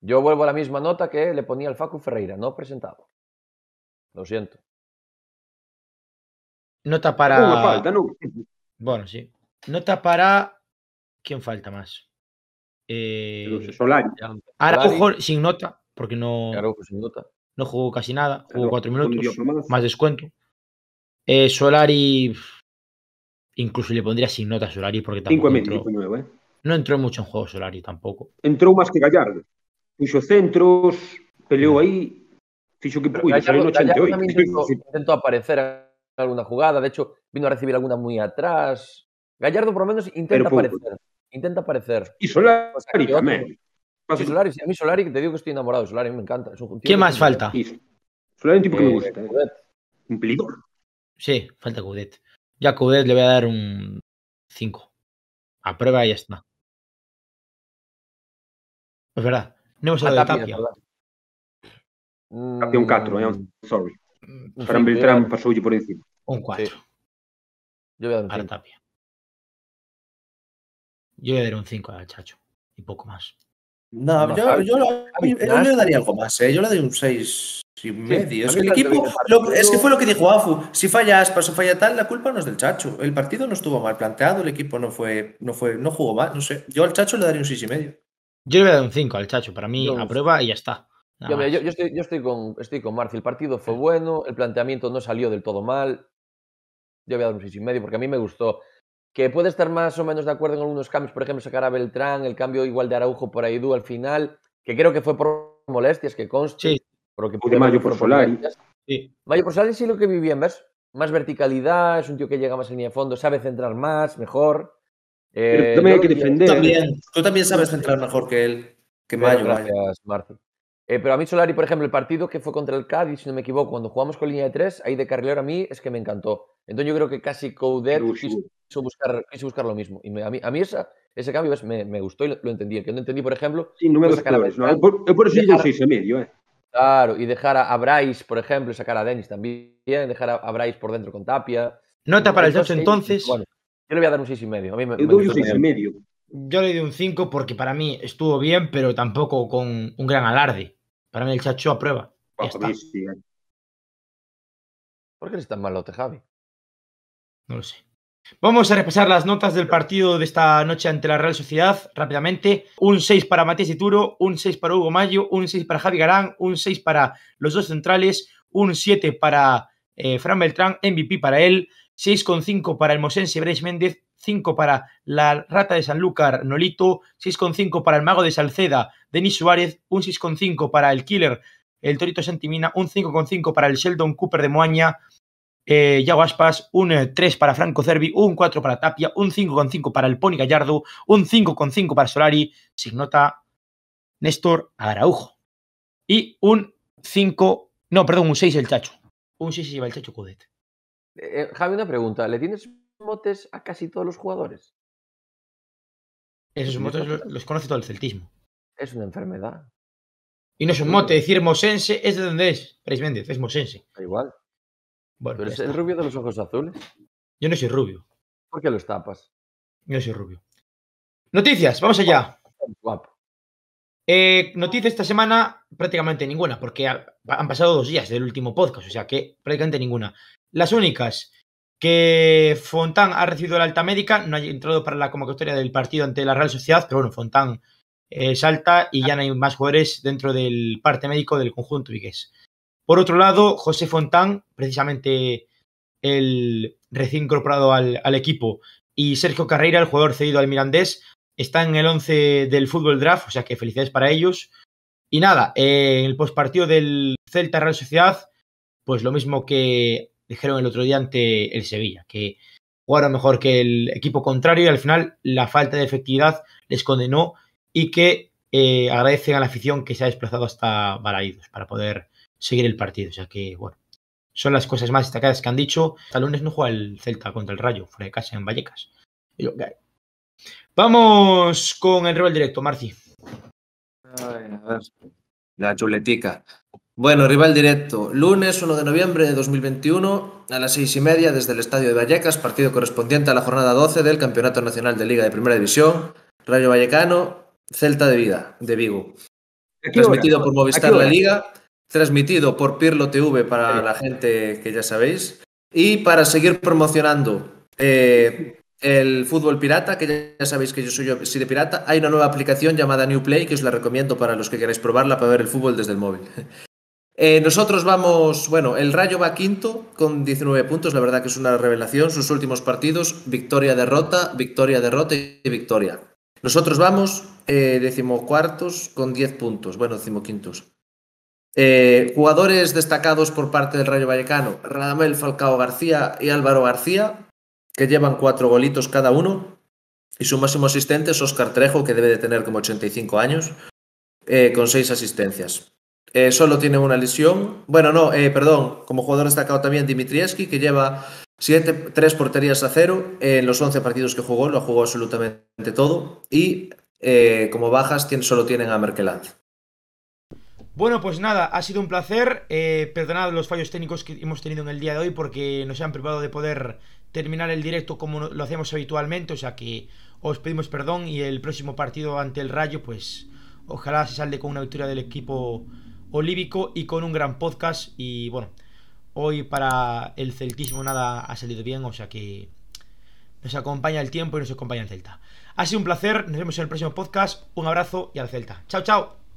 B: Yo vuelvo a la misma nota que le ponía al Facu Ferreira, no presentado. Lo siento.
A: Nota para.
C: falta, non?
A: Bueno, sí. Nota para. ¿Quién falta más? Eh,
C: Solari.
A: Araujo sin nota, porque no,
B: nota.
A: no jugó casi nada. Jugó cuatro minutos, más descuento. Eh, Solari. Incluso le pondría sin nota a Solari porque tampoco entró,
C: eh?
A: no entró mucho en juego Solari tampoco.
C: Entrou máis que Gallardo. Puxo centros, peleou aí, fixo que no
B: Gallardo
C: 88.
B: también intentó, intentó aparecer en alguna jugada, de hecho, vino a recibir alguna muy atrás. Gallardo por lo menos intenta
C: Pero
B: aparecer. Intenta aparecer.
C: E Solari
B: otro- Solari, sí, a mí Solari, que te digo que estoy enamorado de Solari, a me encanta. Es un tío
A: ¿Qué más
B: es un-
A: falta?
C: Iso. Solari é un tipo que me
B: Eh,
C: gusta. Eh.
B: Coudet.
C: Cumplidor.
A: Sí, falta Coudet. Ya a Coudet le voy a dar un 5. A prueba y ya está. Es verdad. No hemos
B: Ah,
A: hablado de
B: Tapia,
A: Tapia.
C: un 4, eh,
B: Mm,
C: I'm sorry.
A: Un
C: Fran Beltrán
B: yo-
C: pasoulle por encima.
A: Un 4
B: Sí. Yo voy a dar un
A: para
B: cinco.
A: Tapia. Yo le daré un 5 al Chacho. Y poco más.
D: No,
B: No,
D: yo, yo, yo le daría algo más, ¿eh? Yo le doy un 6 y medio. Es que el equipo, lo- es que fue lo que dijo Afu. Si falla Aspas o falla tal, la culpa no es del Chacho. El partido no estuvo mal planteado, el equipo no fue, no fue, no jugó mal, no sé. Yo al Chacho le daría un 6 y medio.
A: Yo le voy a dar un 5 al Chacho. Para mí,
B: Yo-
A: a prueba y ya está.
B: Mira, yo- yo estoy, yo estoy con, estoy con Marci. El partido fue bueno, el planteamiento no salió del todo mal. Yo voy a dar un 6 y medio porque a mí me gustó. Que puede estar más o menos de acuerdo en algunos cambios, por ejemplo, sacar a Beltrán, el cambio igual de Araujo por Aidú al final, que creo que fue por molestias, que conste.
A: Sí.
B: por lo que
C: O
B: pude
C: Mayo por Solari.
A: Sí.
B: Mayo por Solari sí lo que vi bien, ¿ves? Más verticalidad, es un tío que llega más en línea de fondo, sabe centrar más, mejor.
C: Pero
B: Eh,
C: tamén
B: yo
C: hai que defender.
D: También, tú también sabes centrar mejor que él, que
B: Pero
D: Mayo.
B: gracias, Marci. Eh, pero a mí Solari, por ejemplo, el partido que fue contra el Cádiz, si no me equivoco, cuando jugamos con línea de tres, ahí de carrilero a mí es que me encantó. Entonces yo creo que casi Coudet quiso, buscar, quiso buscar lo mismo. Y me- a mí, a mí esa, ese cambio ¿ves? Me, me gustó y lo, lo entendí. El que no entendí, por ejemplo,
C: Sí, peores, no?
B: Beltrán.
C: Eu por, eu por eso
B: Dejar-
C: 6 e medio, eh.
B: claro, y dejar a, a Bryce, por ejemplo, y sacar a Denis también, dejar a, a Bryce por dentro con Tapia.
A: Nota para el
B: Entonces,
A: Chacho entonces.
B: Bueno, yo le voy a dar un 6 y medio. A mí me,
C: Eu
B: me
C: dou
B: gustó
C: 6 e
B: también.
C: medio.
A: Yo le doy un 5 porque para mí estuvo bien, pero tampoco con un gran alarde. Para mí el Chacho a prueba. Ya
C: Ah,
A: está.
C: a mí sí.
B: ¿Por qué eres tan malote, Javi?
A: No lo sé. Vamos a repasar las notas del partido de esta noche ante la Real Sociedad rápidamente. Un 6 para Matías Ituro, un 6 para Hugo Mayo, un 6 para Javi Garán, un 6 para los dos centrales, un 7 para eh, Fran Beltrán, MVP para él, 6,5 para el Mosense Brais Méndez, 5 para la Rata de Sanlúcar Nolito, 6,5 para el Mago de Salceda Denis Suárez, un 6,5 para el Killer el Torito Santimina, un 5,5 para el Sheldon Cooper de Moaña, eh, Yago Aspas, un eh, 3 para Franco Cervi, un 4 para Tapia, un 5,5 para el Pony Gallardo, un 5,5 para Solari, sin nota Néstor Araujo. Y un 5, no, perdón, un 6 el Chacho. Un 6 se lleva el Chacho Cudet.
B: Eh, Javi, una pregunta. ¿Le tienes motes a casi todos los jugadores?
A: Esos
B: sí.
A: los, los conoce todo el celtismo.
B: Es una enfermedad.
A: Y no es un mote, decir mosense es de donde es. Pérez Méndez, es mosense.
B: Da igual.
A: Bueno,
B: Pero es el rubio de los ojos azules.
A: yo no soy rubio.
B: ¿Por qué los tapas?
A: Yo no soy rubio. Noticias, vamos allá.
B: Guapo.
A: Eh, noticia esta semana, prácticamente ninguna, porque ha- han pasado dos días del último podcast, o sea que prácticamente ninguna. Las únicas, que Fontán ha recibido la alta médica, no ha entrado para la convocatoria del partido ante la Real Sociedad, pero bueno, Fontán eh, salta y ya no hay más jugadores dentro del parte médico del conjunto vigués. Por otro lado, José Fontán, precisamente el recién incorporado al, equipo, y Sergio Carreira, el jugador cedido al Mirandés, está en el 11 del fútbol draft, o sea que felicidades para ellos. Y nada, eh, en el postpartido del Celta Real Sociedad, pues lo mismo que dijeron el otro día ante el Sevilla, que jugaron mejor que el equipo contrario y al final la falta de efectividad les condenó y que eh, agradecen a la afición que se ha desplazado hasta Balaídos para poder seguir el partido. O sea que, bueno, son las cosas más destacadas que han dicho. Hasta lunes no juega el Celta contra el Rayo, fuera de casa en Vallecas. Vamos con el rival directo, Marci.
D: La chuletica. Bueno, rival directo. Lunes 1 de noviembre de 2021 a las seis y media desde el Estadio de Vallecas, partido correspondiente a la jornada 12 del Campeonato Nacional de Liga de Primera División, Rayo Vallecano, Celta de Vida, de Vigo. Transmitido por
C: ¿A
D: Movistar? La Liga, transmitido por Pirlo TV para la gente que ya sabéis. Y para seguir promocionando eh, el fútbol pirata, que ya- ya sabéis que yo soy, yo soy de pirata, hay una nueva aplicación llamada New Play que os la recomiendo para los que queráis probarla para ver el fútbol desde el móvil. Eh, nosotros vamos, bueno, el Rayo va quinto con 19 puntos, la verdad que es una revelación. Sus últimos partidos, victoria, derrota, victoria, derrota y victoria. Nosotros vamos eh, decimocuartos con 10 puntos, bueno, decimoquintos. Eh, jugadores destacados por parte del Rayo Vallecano, Radamel Falcao García y Álvaro García, que llevan cuatro golitos cada uno. Y su máximo asistente es Oscar Trejo, que debe de tener como 85 años, con seis asistencias. Eh, solo tiene una lesión. Bueno, no, eh, perdón. Como jugador destacado también Dimitrieski, que lleva siete, tres porterías a cero en los 11 partidos que jugó, lo jugó absolutamente todo. Y eh, como bajas solo tienen a Merkeland.
A: Bueno, pues nada, ha sido un placer. Perdonad los fallos técnicos que hemos tenido en el día de hoy porque nos han privado de poder terminar el directo como lo hacemos habitualmente. O sea que os pedimos perdón y el próximo partido ante el Rayo, pues ojalá se salde con una victoria del equipo olívico y con un gran podcast. Y bueno, hoy para el celtismo nada ha salido bien, o sea que nos acompaña el tiempo y nos acompaña el Celta. Ha sido un placer, nos vemos en el próximo podcast. Un abrazo y al Celta. Chao, chao.